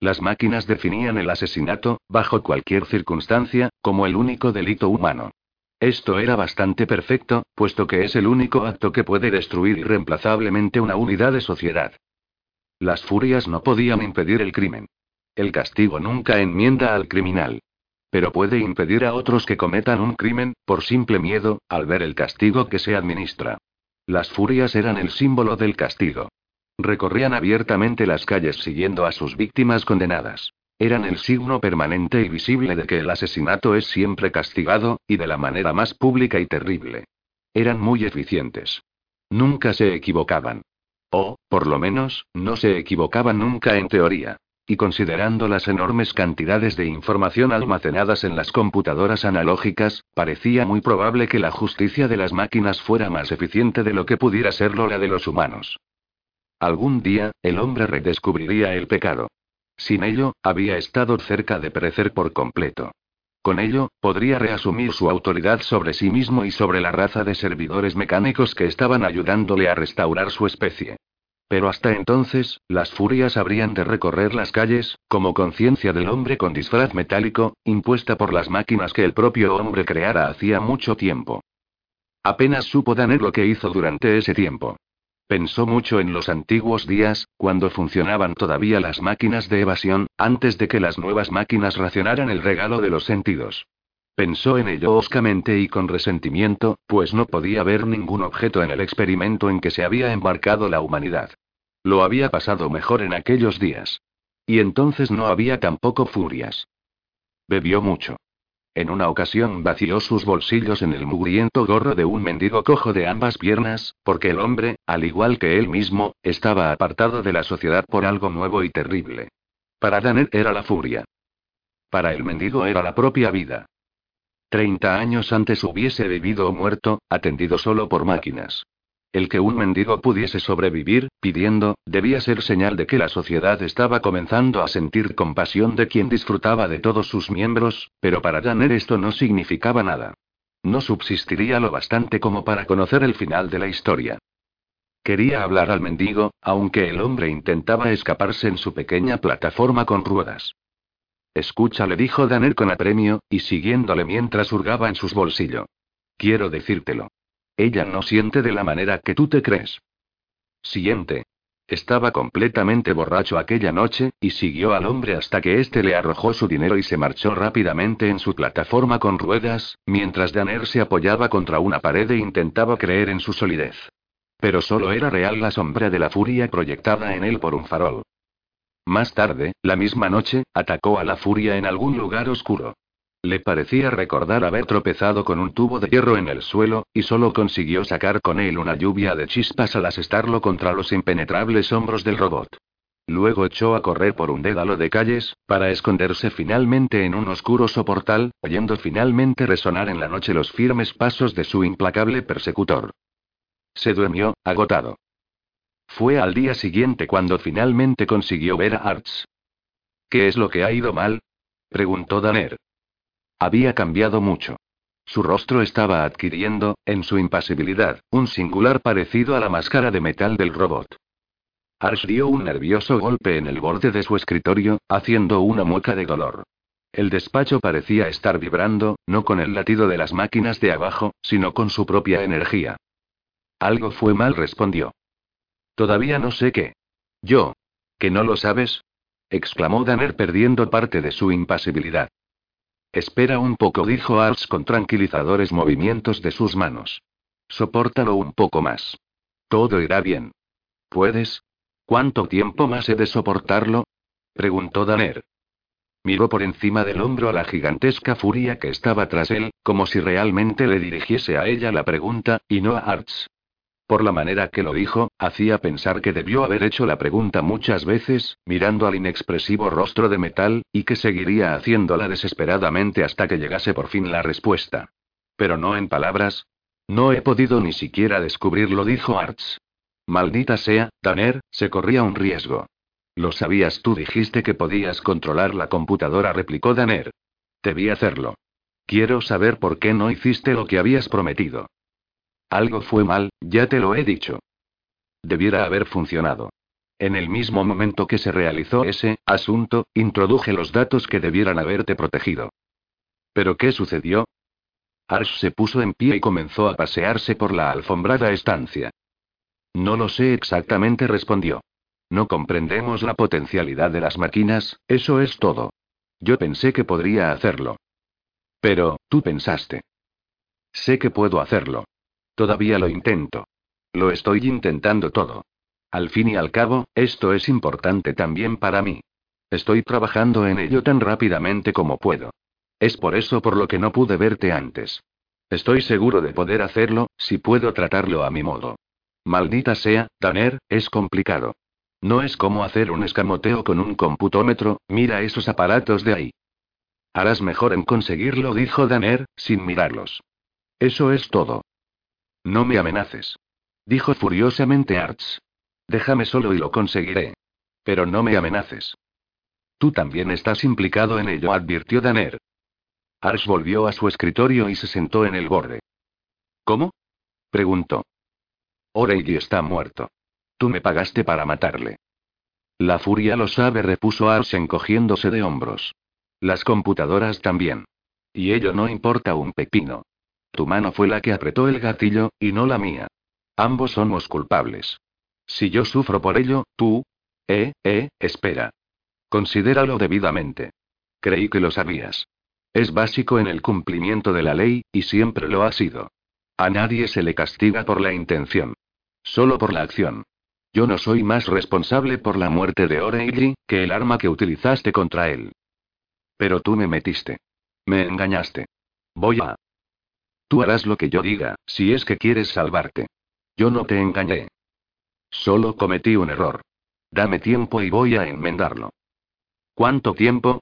Las máquinas definían el asesinato, bajo cualquier circunstancia, como el único delito humano. Esto era bastante perfecto, puesto que es el único acto que puede destruir irreemplazablemente una unidad de sociedad. Las furias no podían impedir el crimen. El castigo nunca enmienda al criminal. Pero puede impedir a otros que cometan un crimen, por simple miedo, al ver el castigo que se administra. Las furias eran el símbolo del castigo. Recorrían abiertamente las calles siguiendo a sus víctimas condenadas. Eran el signo permanente y visible de que el asesinato es siempre castigado, y de la manera más pública y terrible. Eran muy eficientes. Nunca se equivocaban. O, por lo menos, no se equivocaban nunca en teoría. Y considerando las enormes cantidades de información almacenadas en las computadoras analógicas, parecía muy probable que la justicia de las máquinas fuera más eficiente de lo que pudiera serlo la de los humanos. Algún día, el hombre redescubriría el pecado. Sin ello, había estado cerca de perecer por completo. Con ello, podría reasumir su autoridad sobre sí mismo y sobre la raza de servidores mecánicos que estaban ayudándole a restaurar su especie. Pero hasta entonces, las furias habrían de recorrer las calles, como conciencia del hombre con disfraz metálico, impuesta por las máquinas que el propio hombre creara hacía mucho tiempo. Apenas supo Danner lo que hizo durante ese tiempo. Pensó mucho en los antiguos días, cuando funcionaban todavía las máquinas de evasión, antes de que las nuevas máquinas racionaran el regalo de los sentidos. Pensó en ello hoscamente y con resentimiento, pues no podía ver ningún objeto en el experimento en que se había embarcado la humanidad. Lo había pasado mejor en aquellos días. Y entonces no había tampoco furias. Bebió mucho. En una ocasión vació sus bolsillos en el mugriento gorro de un mendigo cojo de ambas piernas, porque el hombre, al igual que él mismo, estaba apartado de la sociedad por algo nuevo y terrible. Para Danet era la furia. Para el mendigo era la propia vida. Treinta años antes hubiese vivido o muerto, atendido solo por máquinas. El que un mendigo pudiese sobrevivir, pidiendo, debía ser señal de que la sociedad estaba comenzando a sentir compasión de quien disfrutaba de todos sus miembros, pero para Janer esto no significaba nada. No subsistiría lo bastante como para conocer el final de la historia. Quería hablar al mendigo, aunque el hombre intentaba escaparse en su pequeña plataforma con ruedas. Escucha, le dijo Danner con apremio, y siguiéndole mientras hurgaba en sus bolsillos. Quiero decírtelo. Ella no siente de la manera que tú te crees. Siente. Estaba completamente borracho aquella noche, y siguió al hombre hasta que éste le arrojó su dinero y se marchó rápidamente en su plataforma con ruedas, mientras Danner se apoyaba contra una pared e intentaba creer en su solidez. Pero solo era real la sombra de la furia proyectada en él por un farol. Más tarde, la misma noche, atacó a la furia en algún lugar oscuro. Le parecía recordar haber tropezado con un tubo de hierro en el suelo, y solo consiguió sacar con él una lluvia de chispas al asestarlo contra los impenetrables hombros del robot. Luego echó a correr por un dédalo de calles, para esconderse finalmente en un oscuro soportal, oyendo finalmente resonar en la noche los firmes pasos de su implacable persecutor. Se durmió, agotado. Fue al día siguiente cuando finalmente consiguió ver a Arts. ¿Qué es lo que ha ido mal? preguntó Danner. Había cambiado mucho. Su rostro estaba adquiriendo, en su impasibilidad, un singular parecido a la máscara de metal del robot. Arch dio un nervioso golpe en el borde de su escritorio, haciendo una mueca de dolor. El despacho parecía estar vibrando, no con el latido de las máquinas de abajo, sino con su propia energía. Algo fue mal, respondió. Todavía no sé qué. Yo. ¿Que no lo sabes? exclamó Danner perdiendo parte de su impasibilidad. Espera un poco, dijo Arts con tranquilizadores movimientos de sus manos. Sopórtalo un poco más. Todo irá bien. ¿Puedes? ¿Cuánto tiempo más he de soportarlo? preguntó Danner. Miró por encima del hombro a la gigantesca furia que estaba tras él, como si realmente le dirigiese a ella la pregunta, y no a Arts. Por la manera que lo dijo, hacía pensar que debió haber hecho la pregunta muchas veces, mirando al inexpresivo rostro de metal, y que seguiría haciéndola desesperadamente hasta que llegase por fin la respuesta. Pero no en palabras. No he podido ni siquiera descubrirlo, dijo Arts. Maldita sea, Tanner, se corría un riesgo. Lo sabías, tú dijiste que podías controlar la computadora, replicó Danner. Debí hacerlo. Quiero saber por qué no hiciste lo que habías prometido. Algo fue mal, ya te lo he dicho. Debiera haber funcionado. En el mismo momento que se realizó ese asunto, introduje los datos que debieran haberte protegido. ¿Pero qué sucedió? Arsh se puso en pie y comenzó a pasearse por la alfombrada estancia. No lo sé exactamente, respondió. No comprendemos la potencialidad de las máquinas, eso es todo. Yo pensé que podría hacerlo. Pero, tú pensaste. Sé que puedo hacerlo. Todavía lo intento. Lo estoy intentando todo. Al fin y al cabo, esto es importante también para mí. Estoy trabajando en ello tan rápidamente como puedo. Es por eso por lo que no pude verte antes. Estoy seguro de poder hacerlo, si puedo tratarlo a mi modo. Maldita sea, Tanner, es complicado. No es como hacer un escamoteo con un computómetro, mira esos aparatos de ahí. Harás mejor en conseguirlo, dijo Danner, sin mirarlos. Eso es todo. No me amenaces. Dijo furiosamente Arts. Déjame solo y lo conseguiré. Pero no me amenaces. Tú también estás implicado en ello, advirtió Danner. Arch volvió a su escritorio y se sentó en el borde. ¿Cómo? preguntó. O'Reilly está muerto. Tú me pagaste para matarle. La furia lo sabe, repuso Arch encogiéndose de hombros. Las computadoras también. Y ello no importa un pepino. Tu mano fue la que apretó el gatillo, y no la mía. Ambos somos culpables. Si yo sufro por ello, tú... Eh, eh, espera. Considéralo debidamente. Creí que lo sabías. Es básico en el cumplimiento de la ley, y siempre lo ha sido. A nadie se le castiga por la intención. Solo por la acción. Yo no soy más responsable por la muerte de Oreilly que el arma que utilizaste contra él. Pero tú me metiste. Me engañaste. Voy a... Tú harás lo que yo diga, si es que quieres salvarte. Yo no te engañé. Solo cometí un error. Dame tiempo y voy a enmendarlo. ¿Cuánto tiempo?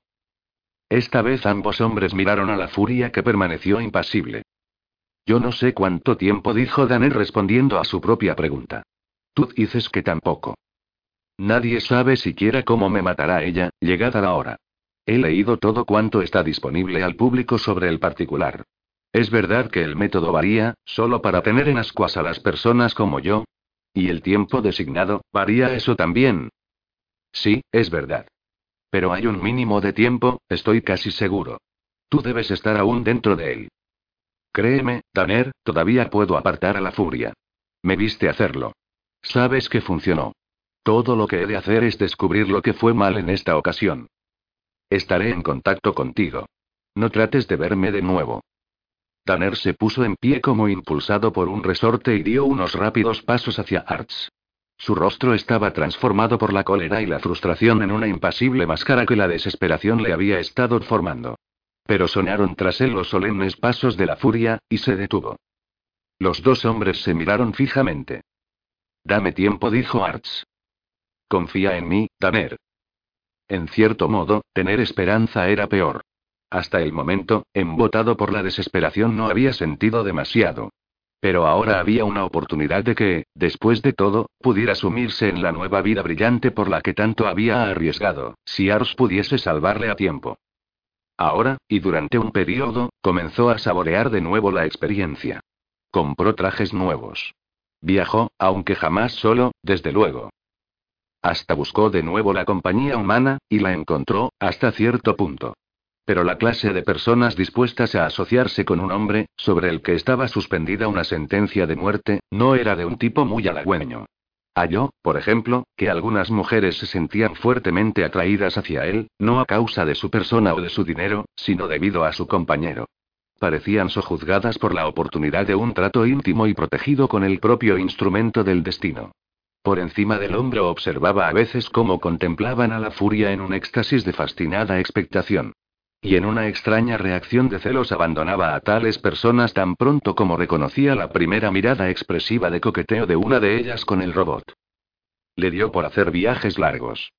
Esta vez ambos hombres miraron a la furia que permaneció impasible. Yo no sé cuánto tiempo, dijo Daniel respondiendo a su propia pregunta. Tú dices que tampoco. Nadie sabe siquiera cómo me matará ella, llegada la hora. He leído todo cuanto está disponible al público sobre el particular. Es verdad que el método varía, solo para tener en ascuas a las personas como yo. ¿Y el tiempo designado, varía eso también? Sí, es verdad. Pero hay un mínimo de tiempo, estoy casi seguro. Tú debes estar aún dentro de él. Créeme, Tanner, todavía puedo apartar a la furia. Me viste hacerlo. Sabes que funcionó. Todo lo que he de hacer es descubrir lo que fue mal en esta ocasión. Estaré en contacto contigo. No trates de verme de nuevo. Tanner se puso en pie como impulsado por un resorte y dio unos rápidos pasos hacia Arts. Su rostro estaba transformado por la cólera y la frustración en una impasible máscara que la desesperación le había estado formando. Pero sonaron tras él los solemnes pasos de la furia, y se detuvo. Los dos hombres se miraron fijamente. Dame tiempo, dijo Arts. Confía en mí, Tanner. En cierto modo, tener esperanza era peor. Hasta el momento, embotado por la desesperación, no había sentido demasiado. Pero ahora había una oportunidad de que, después de todo, pudiera sumirse en la nueva vida brillante por la que tanto había arriesgado, si Ars pudiese salvarle a tiempo. Ahora, y durante un periodo, comenzó a saborear de nuevo la experiencia. Compró trajes nuevos. Viajó, aunque jamás solo, desde luego. Hasta buscó de nuevo la compañía humana, y la encontró, hasta cierto punto. Pero la clase de personas dispuestas a asociarse con un hombre, sobre el que estaba suspendida una sentencia de muerte, no era de un tipo muy halagüeño. Halló, por ejemplo, que algunas mujeres se sentían fuertemente atraídas hacia él, no a causa de su persona o de su dinero, sino debido a su compañero. Parecían sojuzgadas por la oportunidad de un trato íntimo y protegido con el propio instrumento del destino. Por encima del hombro observaba a veces cómo contemplaban a la furia en un éxtasis de fascinada expectación. Y en una extraña reacción de celos abandonaba a tales personas tan pronto como reconocía la primera mirada expresiva de coqueteo de una de ellas con el robot. Le dio por hacer viajes largos.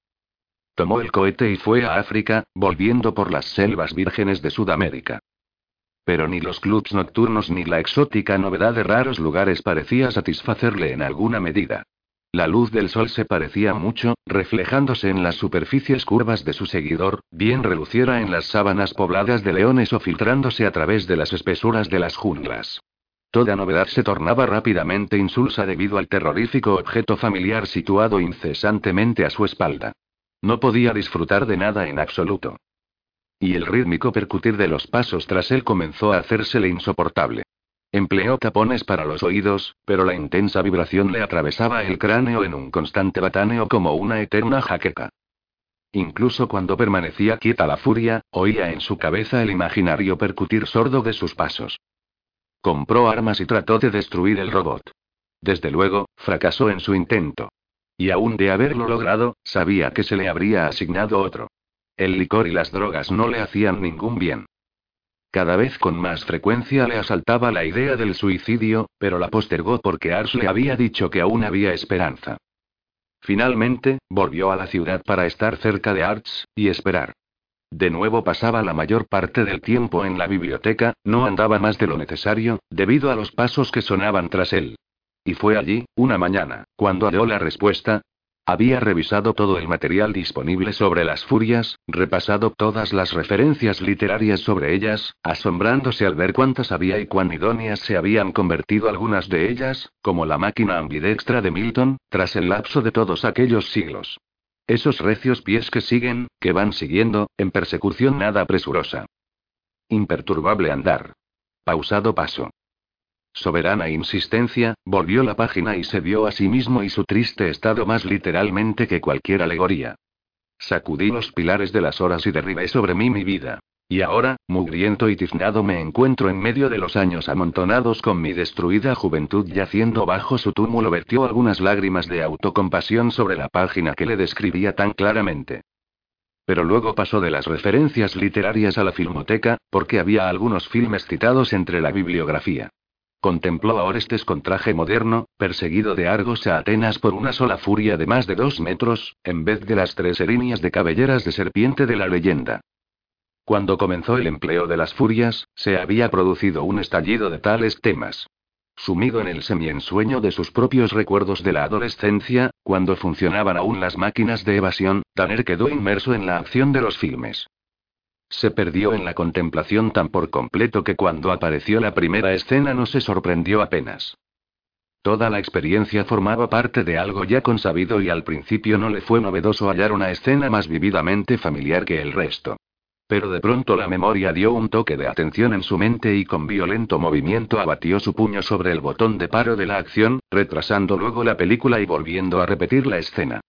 Tomó el cohete y fue a África, volviendo por las selvas vírgenes de Sudamérica. Pero ni los clubs nocturnos ni la exótica novedad de raros lugares parecía satisfacerle en alguna medida. La luz del sol se parecía mucho, reflejándose en las superficies curvas de su seguidor, bien reluciera en las sábanas pobladas de leones o filtrándose a través de las espesuras de las junglas. Toda novedad se tornaba rápidamente insulsa debido al terrorífico objeto familiar situado incesantemente a su espalda. No podía disfrutar de nada en absoluto. Y el rítmico percutir de los pasos tras él comenzó a hacérsele insoportable. Empleó tapones para los oídos, pero la intensa vibración le atravesaba el cráneo en un constante bataneo como una eterna jaqueca. Incluso cuando permanecía quieta la furia, oía en su cabeza el imaginario percutir sordo de sus pasos. Compró armas y trató de destruir el robot. Desde luego, fracasó en su intento. Y aún de haberlo logrado, sabía que se le habría asignado otro. El licor y las drogas no le hacían ningún bien. Cada vez con más frecuencia le asaltaba la idea del suicidio, pero la postergó porque Ars le había dicho que aún había esperanza. Finalmente, volvió a la ciudad para estar cerca de Arts, y esperar. De nuevo pasaba la mayor parte del tiempo en la biblioteca, no andaba más de lo necesario, debido a los pasos que sonaban tras él. Y fue allí, una mañana, cuando halló la respuesta, había revisado todo el material disponible sobre las furias, repasado todas las referencias literarias sobre ellas, asombrándose al ver cuántas había y cuán idóneas se habían convertido algunas de ellas, como la máquina ambidextra de Milton, tras el lapso de todos aquellos siglos. Esos recios pies que siguen, que van siguiendo, en persecución nada presurosa. Imperturbable andar. Pausado paso. Soberana insistencia, volvió la página y se vio a sí mismo y su triste estado más literalmente que cualquier alegoría. Sacudí los pilares de las horas y derribé sobre mí mi vida. Y ahora, mugriento y tiznado, me encuentro en medio de los años amontonados con mi destruida juventud yaciendo bajo su túmulo. Vertió algunas lágrimas de autocompasión sobre la página que le describía tan claramente. Pero luego pasó de las referencias literarias a la filmoteca, porque había algunos filmes citados entre la bibliografía. Contempló a Orestes con traje moderno, perseguido de Argos a Atenas por una sola furia de más de dos metros, en vez de las tres erinias de cabelleras de serpiente de la leyenda. Cuando comenzó el empleo de las furias, se había producido un estallido de tales temas. Sumido en el semiensueño de sus propios recuerdos de la adolescencia, cuando funcionaban aún las máquinas de evasión, Tanner quedó inmerso en la acción de los filmes. Se perdió en la contemplación tan por completo que cuando apareció la primera escena no se sorprendió apenas. Toda la experiencia formaba parte de algo ya consabido y al principio no le fue novedoso hallar una escena más vividamente familiar que el resto. Pero de pronto la memoria dio un toque de atención en su mente y con violento movimiento abatió su puño sobre el botón de paro de la acción, retrasando luego la película y volviendo a repetir la escena.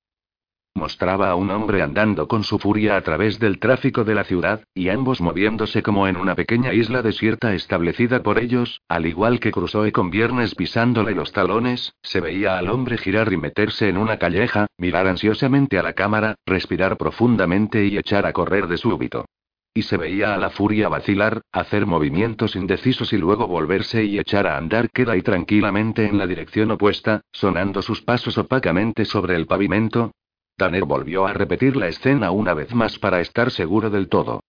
Mostraba a un hombre andando con su furia a través del tráfico de la ciudad, y ambos moviéndose como en una pequeña isla desierta establecida por ellos, al igual que Crusoe con Viernes pisándole los talones, se veía al hombre girar y meterse en una calleja, mirar ansiosamente a la cámara, respirar profundamente y echar a correr de súbito. Y se veía a la furia vacilar, hacer movimientos indecisos y luego volverse y echar a andar queda y tranquilamente en la dirección opuesta, sonando sus pasos opacamente sobre el pavimento. Tanner volvió a repetir la escena una vez más para estar seguro del todo.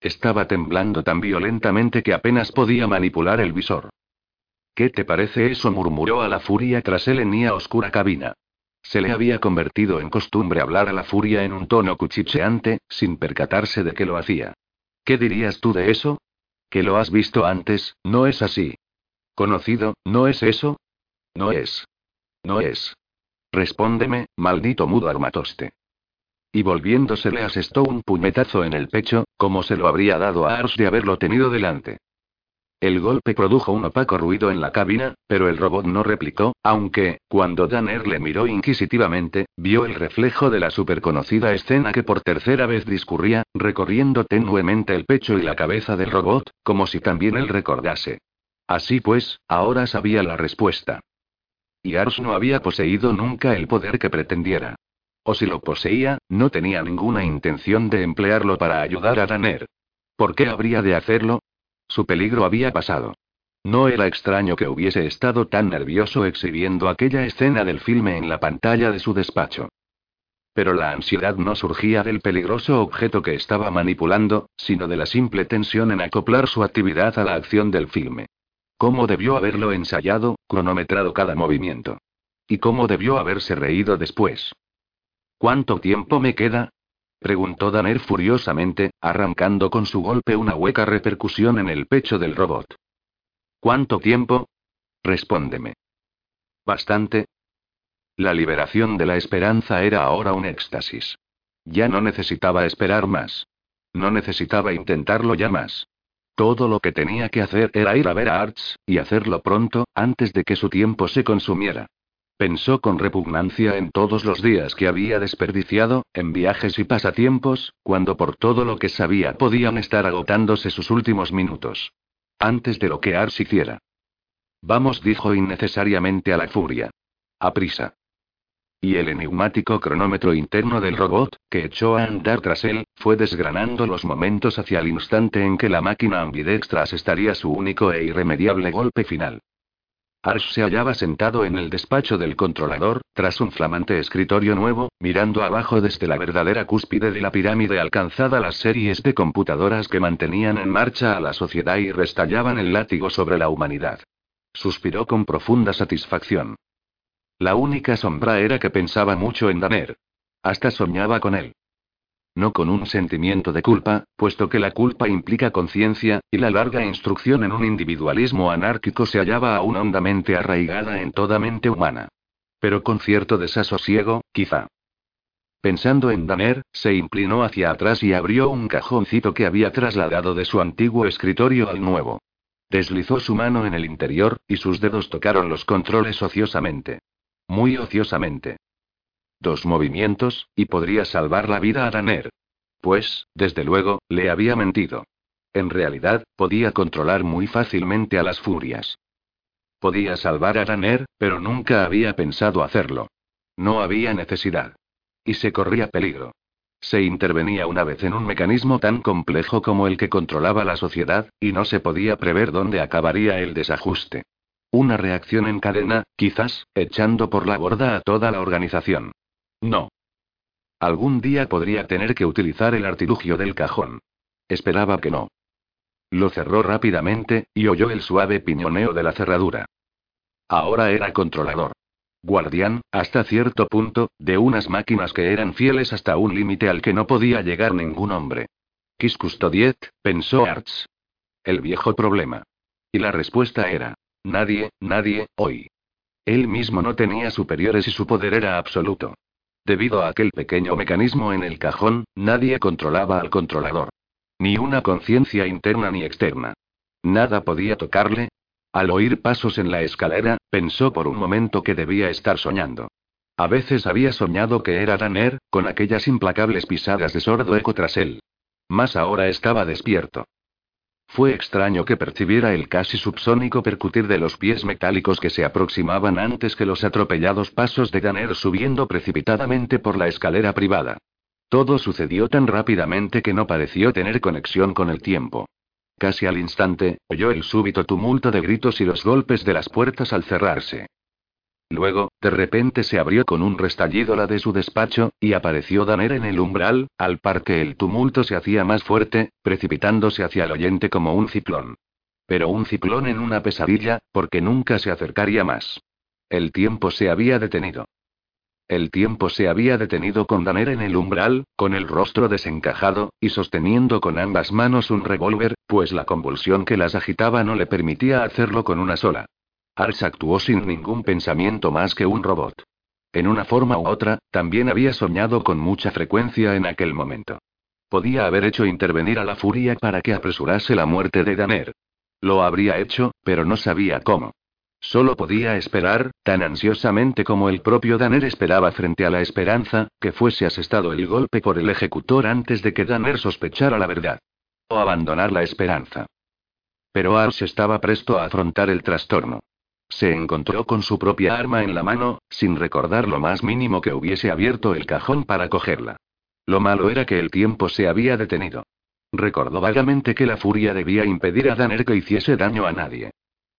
Estaba temblando tan violentamente que apenas podía manipular el visor. ¿Qué te parece eso? murmuró a la furia tras él en a oscura cabina. Se le había convertido en costumbre hablar a la furia en un tono cuchicheante, sin percatarse de que lo hacía. ¿Qué dirías tú de eso? Que lo has visto antes, no es así. Conocido, ¿no es eso? No es. No es. Respóndeme, maldito mudo armatoste. Y volviéndose le asestó un puñetazo en el pecho, como se lo habría dado a Ars de haberlo tenido delante. El golpe produjo un opaco ruido en la cabina, pero el robot no replicó, aunque, cuando Danner le miró inquisitivamente, vio el reflejo de la superconocida escena que por tercera vez discurría, recorriendo tenuemente el pecho y la cabeza del robot, como si también él recordase. Así pues, ahora sabía la respuesta. Y Ars no había poseído nunca el poder que pretendiera. O si lo poseía, no tenía ninguna intención de emplearlo para ayudar a Danner. ¿Por qué habría de hacerlo? Su peligro había pasado. No era extraño que hubiese estado tan nervioso exhibiendo aquella escena del filme en la pantalla de su despacho. Pero la ansiedad no surgía del peligroso objeto que estaba manipulando, sino de la simple tensión en acoplar su actividad a la acción del filme. ¿Cómo debió haberlo ensayado, cronometrado cada movimiento? ¿Y cómo debió haberse reído después? ¿Cuánto tiempo me queda? Preguntó Danner furiosamente, arrancando con su golpe una hueca repercusión en el pecho del robot. ¿Cuánto tiempo? Respóndeme. Bastante. La liberación de la esperanza era ahora un éxtasis. Ya no necesitaba esperar más. No necesitaba intentarlo ya más. Todo lo que tenía que hacer era ir a ver a Arts, y hacerlo pronto, antes de que su tiempo se consumiera. Pensó con repugnancia en todos los días que había desperdiciado, en viajes y pasatiempos, cuando por todo lo que sabía podían estar agotándose sus últimos minutos. Antes de lo que Ars hiciera. Vamos, dijo innecesariamente a la furia. A prisa. Y el enigmático cronómetro interno del robot, que echó a andar tras él, fue desgranando los momentos hacia el instante en que la máquina ambidextra estaría su único e irremediable golpe final. Arsh se hallaba sentado en el despacho del controlador, tras un flamante escritorio nuevo, mirando abajo desde la verdadera cúspide de la pirámide alcanzada las series de computadoras que mantenían en marcha a la sociedad y restallaban el látigo sobre la humanidad. Suspiró con profunda satisfacción. La única sombra era que pensaba mucho en Danner. Hasta soñaba con él no con un sentimiento de culpa, puesto que la culpa implica conciencia, y la larga instrucción en un individualismo anárquico se hallaba aún hondamente arraigada en toda mente humana. Pero con cierto desasosiego, quizá. Pensando en Danner, se inclinó hacia atrás y abrió un cajoncito que había trasladado de su antiguo escritorio al nuevo. Deslizó su mano en el interior, y sus dedos tocaron los controles ociosamente. Muy ociosamente. Dos movimientos, y podría salvar la vida a Daner. Pues, desde luego, le había mentido. En realidad, podía controlar muy fácilmente a las furias. Podía salvar a Daner, pero nunca había pensado hacerlo. No había necesidad. Y se corría peligro. Se intervenía una vez en un mecanismo tan complejo como el que controlaba la sociedad, y no se podía prever dónde acabaría el desajuste. Una reacción en cadena, quizás, echando por la borda a toda la organización. No. Algún día podría tener que utilizar el artilugio del cajón. Esperaba que no. Lo cerró rápidamente, y oyó el suave piñoneo de la cerradura. Ahora era controlador guardián, hasta cierto punto, de unas máquinas que eran fieles hasta un límite al que no podía llegar ningún hombre. Quis custodiet, pensó Arts. El viejo problema. Y la respuesta era: nadie, nadie, hoy. Él mismo no tenía superiores y su poder era absoluto. Debido a aquel pequeño mecanismo en el cajón, nadie controlaba al controlador. Ni una conciencia interna ni externa. Nada podía tocarle, al oír pasos en la escalera, pensó por un momento que debía estar soñando. A veces había soñado que era Daner, con aquellas implacables pisadas de sordo eco tras él. Más ahora estaba despierto. Fue extraño que percibiera el casi subsónico percutir de los pies metálicos que se aproximaban antes que los atropellados pasos de Daner subiendo precipitadamente por la escalera privada. Todo sucedió tan rápidamente que no pareció tener conexión con el tiempo. Casi al instante, oyó el súbito tumulto de gritos y los golpes de las puertas al cerrarse. Luego, de repente se abrió con un restallido la de su despacho, y apareció Daner en el umbral, al par que el tumulto se hacía más fuerte, precipitándose hacia el oyente como un ciclón. Pero un ciclón en una pesadilla, porque nunca se acercaría más. El tiempo se había detenido. El tiempo se había detenido con Daner en el umbral, con el rostro desencajado, y sosteniendo con ambas manos un revólver, pues la convulsión que las agitaba no le permitía hacerlo con una sola. Ars actuó sin ningún pensamiento más que un robot. En una forma u otra, también había soñado con mucha frecuencia en aquel momento. Podía haber hecho intervenir a la furia para que apresurase la muerte de Daner. Lo habría hecho, pero no sabía cómo. Solo podía esperar, tan ansiosamente como el propio Danner esperaba frente a la esperanza, que fuese asestado el golpe por el ejecutor antes de que Danner sospechara la verdad. O abandonar la esperanza. Pero Ars estaba presto a afrontar el trastorno. Se encontró con su propia arma en la mano, sin recordar lo más mínimo que hubiese abierto el cajón para cogerla. Lo malo era que el tiempo se había detenido. Recordó vagamente que la furia debía impedir a Danner que hiciese daño a nadie.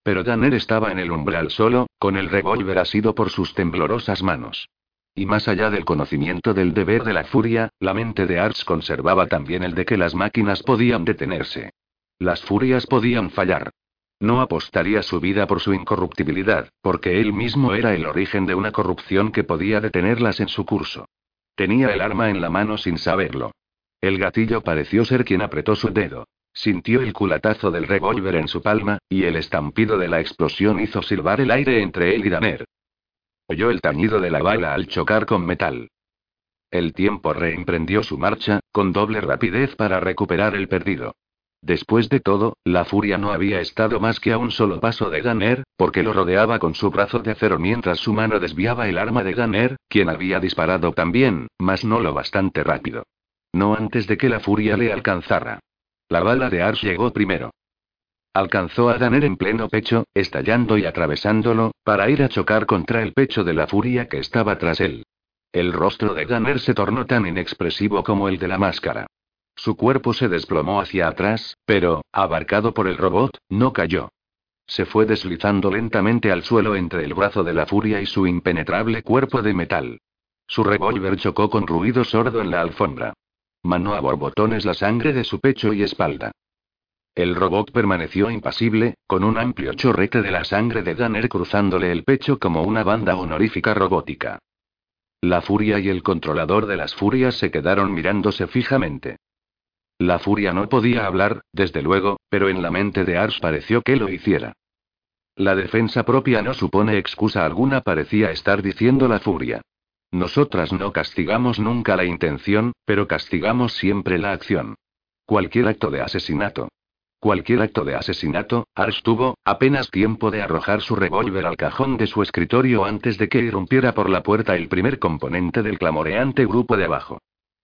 Pero Danner estaba en el umbral solo, con el revólver asido por sus temblorosas manos. Y más allá del conocimiento del deber de la furia, la mente de Arts conservaba también el de que las máquinas podían detenerse. Las furias podían fallar. No apostaría su vida por su incorruptibilidad, porque él mismo era el origen de una corrupción que podía detenerlas en su curso. Tenía el arma en la mano sin saberlo. El gatillo pareció ser quien apretó su dedo. Sintió el culatazo del revólver en su palma, y el estampido de la explosión hizo silbar el aire entre él y Daner. Oyó el tañido de la bala al chocar con metal. El tiempo reemprendió su marcha, con doble rapidez para recuperar el perdido. Después de todo, la furia no había estado más que a un solo paso de Ganer, porque lo rodeaba con su brazo de acero mientras su mano desviaba el arma de Ganer, quien había disparado también, mas no lo bastante rápido. No antes de que la furia le alcanzara. La bala de Ars llegó primero. Alcanzó a Danner en pleno pecho, estallando y atravesándolo, para ir a chocar contra el pecho de la furia que estaba tras él. El rostro de Danner se tornó tan inexpresivo como el de la máscara. Su cuerpo se desplomó hacia atrás, pero, abarcado por el robot, no cayó. Se fue deslizando lentamente al suelo entre el brazo de la furia y su impenetrable cuerpo de metal. Su revólver chocó con ruido sordo en la alfombra. Manó a borbotones la sangre de su pecho y espalda. El robot permaneció impasible, con un amplio chorrete de la sangre de Danner cruzándole el pecho como una banda honorífica robótica. La furia y el controlador de las furias se quedaron mirándose fijamente. La furia no podía hablar, desde luego, pero en la mente de Ars pareció que lo hiciera. La defensa propia no supone excusa alguna, parecía estar diciendo la furia. Nosotras no castigamos nunca la intención, pero castigamos siempre la acción. Cualquier acto de asesinato. cualquier acto de asesinato, Ars tuvo apenas tiempo de arrojar su revólver al cajón de su escritorio antes de que irrumpiera por la puerta el primer componente del clamoreante grupo de abajo.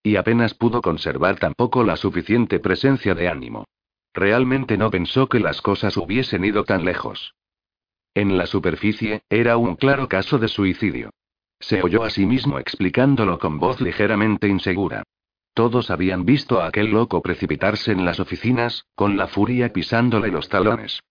Y apenas pudo conservar tampoco la suficiente presencia de ánimo. Realmente no pensó que las cosas hubiesen ido tan lejos. En la superficie, era un claro caso de suicidio. Se oyó a sí mismo explicándolo con voz ligeramente insegura. Todos habían visto a aquel loco precipitarse en las oficinas, con la furia pisándole los talones.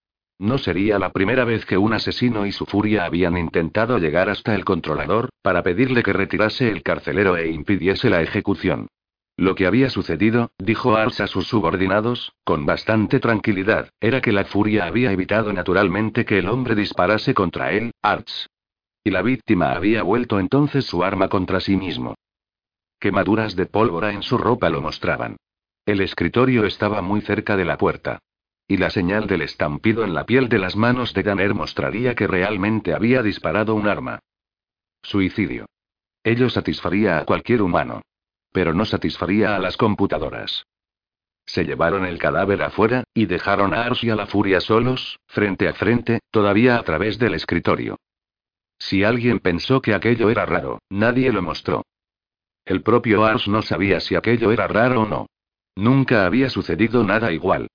No sería la primera vez que un asesino y su furia habían intentado llegar hasta el controlador, para pedirle que retirase el carcelero e impidiese la ejecución. Lo que había sucedido, dijo Ars a sus subordinados, con bastante tranquilidad, era que la furia había evitado naturalmente que el hombre disparase contra él, Arts. Y la víctima había vuelto entonces su arma contra sí mismo. Quemaduras de pólvora en su ropa lo mostraban. El escritorio estaba muy cerca de la puerta. Y la señal del estampido en la piel de las manos de Danner mostraría que realmente había disparado un arma. Suicidio. Ello satisfaría a cualquier humano. Pero no satisfaría a las computadoras. Se llevaron el cadáver afuera, y dejaron a Ars y a la furia solos, frente a frente, todavía a través del escritorio. Si alguien pensó que aquello era raro, nadie lo mostró. El propio Ars no sabía si aquello era raro o no. Nunca había sucedido nada igual.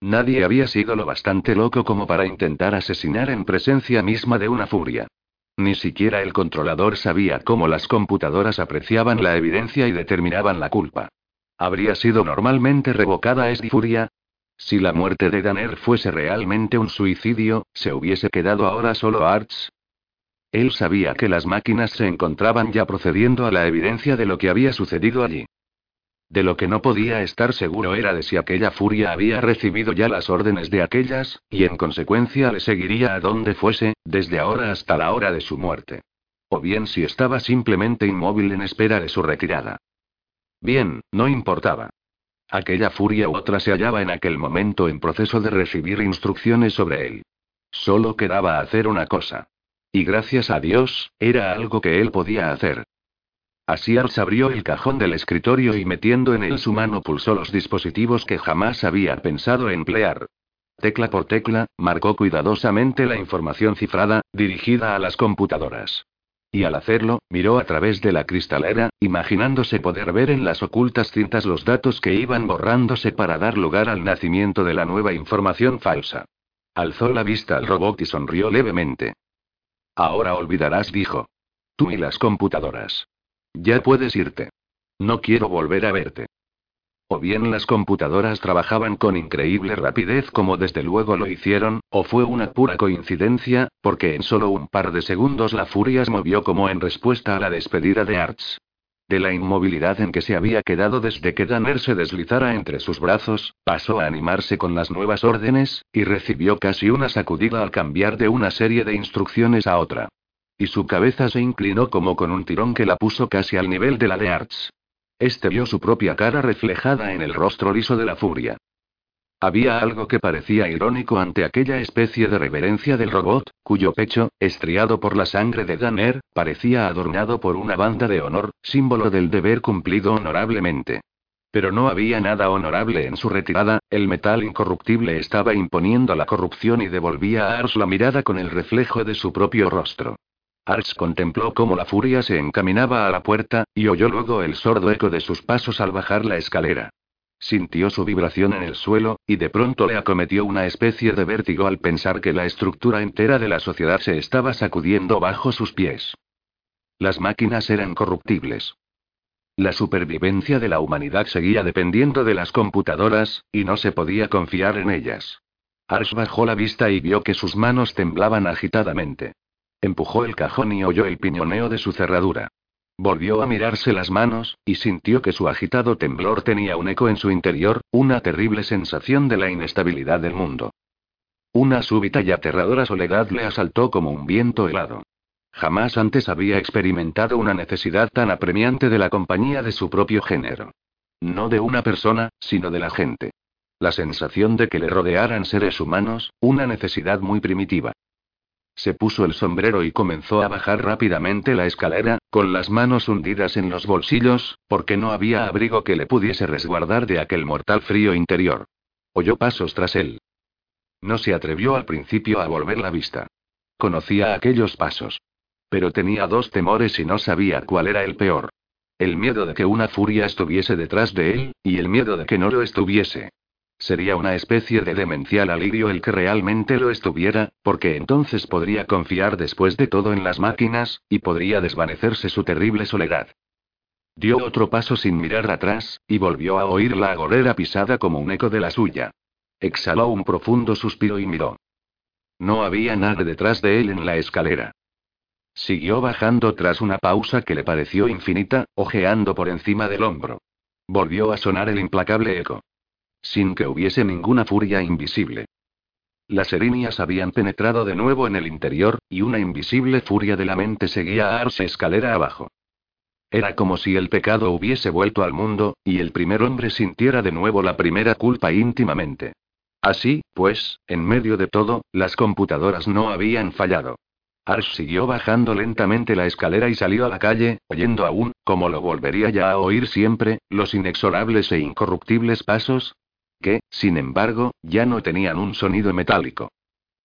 Nadie había sido lo bastante loco como para intentar asesinar en presencia misma de una furia. Ni siquiera el controlador sabía cómo las computadoras apreciaban la evidencia y determinaban la culpa. ¿Habría sido normalmente revocada esta furia? Si la muerte de Danner fuese realmente un suicidio, ¿se hubiese quedado ahora solo Arts? Él sabía que las máquinas se encontraban ya procediendo a la evidencia de lo que había sucedido allí. De lo que no podía estar seguro era de si aquella furia había recibido ya las órdenes de aquellas, y en consecuencia le seguiría a donde fuese, desde ahora hasta la hora de su muerte. O bien si estaba simplemente inmóvil en espera de su retirada. Bien, no importaba. Aquella furia u otra se hallaba en aquel momento en proceso de recibir instrucciones sobre él. Solo quedaba hacer una cosa. Y gracias a Dios, era algo que él podía hacer. Asiars abrió el cajón del escritorio y metiendo en él su mano pulsó los dispositivos que jamás había pensado emplear. Tecla por tecla, marcó cuidadosamente la información cifrada, dirigida a las computadoras. Y al hacerlo, miró a través de la cristalera, imaginándose poder ver en las ocultas cintas los datos que iban borrándose para dar lugar al nacimiento de la nueva información falsa. Alzó la vista al robot y sonrió levemente. Ahora olvidarás, dijo. Tú y las computadoras. Ya puedes irte. No quiero volver a verte. O bien las computadoras trabajaban con increíble rapidez como desde luego lo hicieron, o fue una pura coincidencia, porque en solo un par de segundos la furia se movió como en respuesta a la despedida de Arts. De la inmovilidad en que se había quedado desde que Danner se deslizara entre sus brazos, pasó a animarse con las nuevas órdenes, y recibió casi una sacudida al cambiar de una serie de instrucciones a otra. Y su cabeza se inclinó como con un tirón que la puso casi al nivel de la de Arts. Este vio su propia cara reflejada en el rostro liso de la furia. Había algo que parecía irónico ante aquella especie de reverencia del robot, cuyo pecho, estriado por la sangre de Danner, parecía adornado por una banda de honor, símbolo del deber cumplido honorablemente. Pero no había nada honorable en su retirada, el metal incorruptible estaba imponiendo la corrupción y devolvía a Ars la mirada con el reflejo de su propio rostro. Ars contempló cómo la furia se encaminaba a la puerta, y oyó luego el sordo eco de sus pasos al bajar la escalera. Sintió su vibración en el suelo, y de pronto le acometió una especie de vértigo al pensar que la estructura entera de la sociedad se estaba sacudiendo bajo sus pies. Las máquinas eran corruptibles. La supervivencia de la humanidad seguía dependiendo de las computadoras, y no se podía confiar en ellas. Ars bajó la vista y vio que sus manos temblaban agitadamente. Empujó el cajón y oyó el piñoneo de su cerradura. Volvió a mirarse las manos, y sintió que su agitado temblor tenía un eco en su interior, una terrible sensación de la inestabilidad del mundo. Una súbita y aterradora soledad le asaltó como un viento helado. Jamás antes había experimentado una necesidad tan apremiante de la compañía de su propio género. No de una persona, sino de la gente. La sensación de que le rodearan seres humanos, una necesidad muy primitiva. Se puso el sombrero y comenzó a bajar rápidamente la escalera, con las manos hundidas en los bolsillos, porque no había abrigo que le pudiese resguardar de aquel mortal frío interior. Oyó pasos tras él. No se atrevió al principio a volver la vista. Conocía aquellos pasos. Pero tenía dos temores y no sabía cuál era el peor. El miedo de que una furia estuviese detrás de él, y el miedo de que no lo estuviese. Sería una especie de demencial alivio el que realmente lo estuviera, porque entonces podría confiar después de todo en las máquinas, y podría desvanecerse su terrible soledad. Dio otro paso sin mirar atrás, y volvió a oír la agorera pisada como un eco de la suya. Exhaló un profundo suspiro y miró. No había nada detrás de él en la escalera. Siguió bajando tras una pausa que le pareció infinita, ojeando por encima del hombro. Volvió a sonar el implacable eco. Sin que hubiese ninguna furia invisible. Las erinias habían penetrado de nuevo en el interior, y una invisible furia de la mente seguía a Arse escalera abajo. Era como si el pecado hubiese vuelto al mundo, y el primer hombre sintiera de nuevo la primera culpa íntimamente. Así, pues, en medio de todo, las computadoras no habían fallado. Arsh siguió bajando lentamente la escalera y salió a la calle, oyendo aún, como lo volvería ya a oír siempre, los inexorables e incorruptibles pasos, que, sin embargo, ya no tenían un sonido metálico.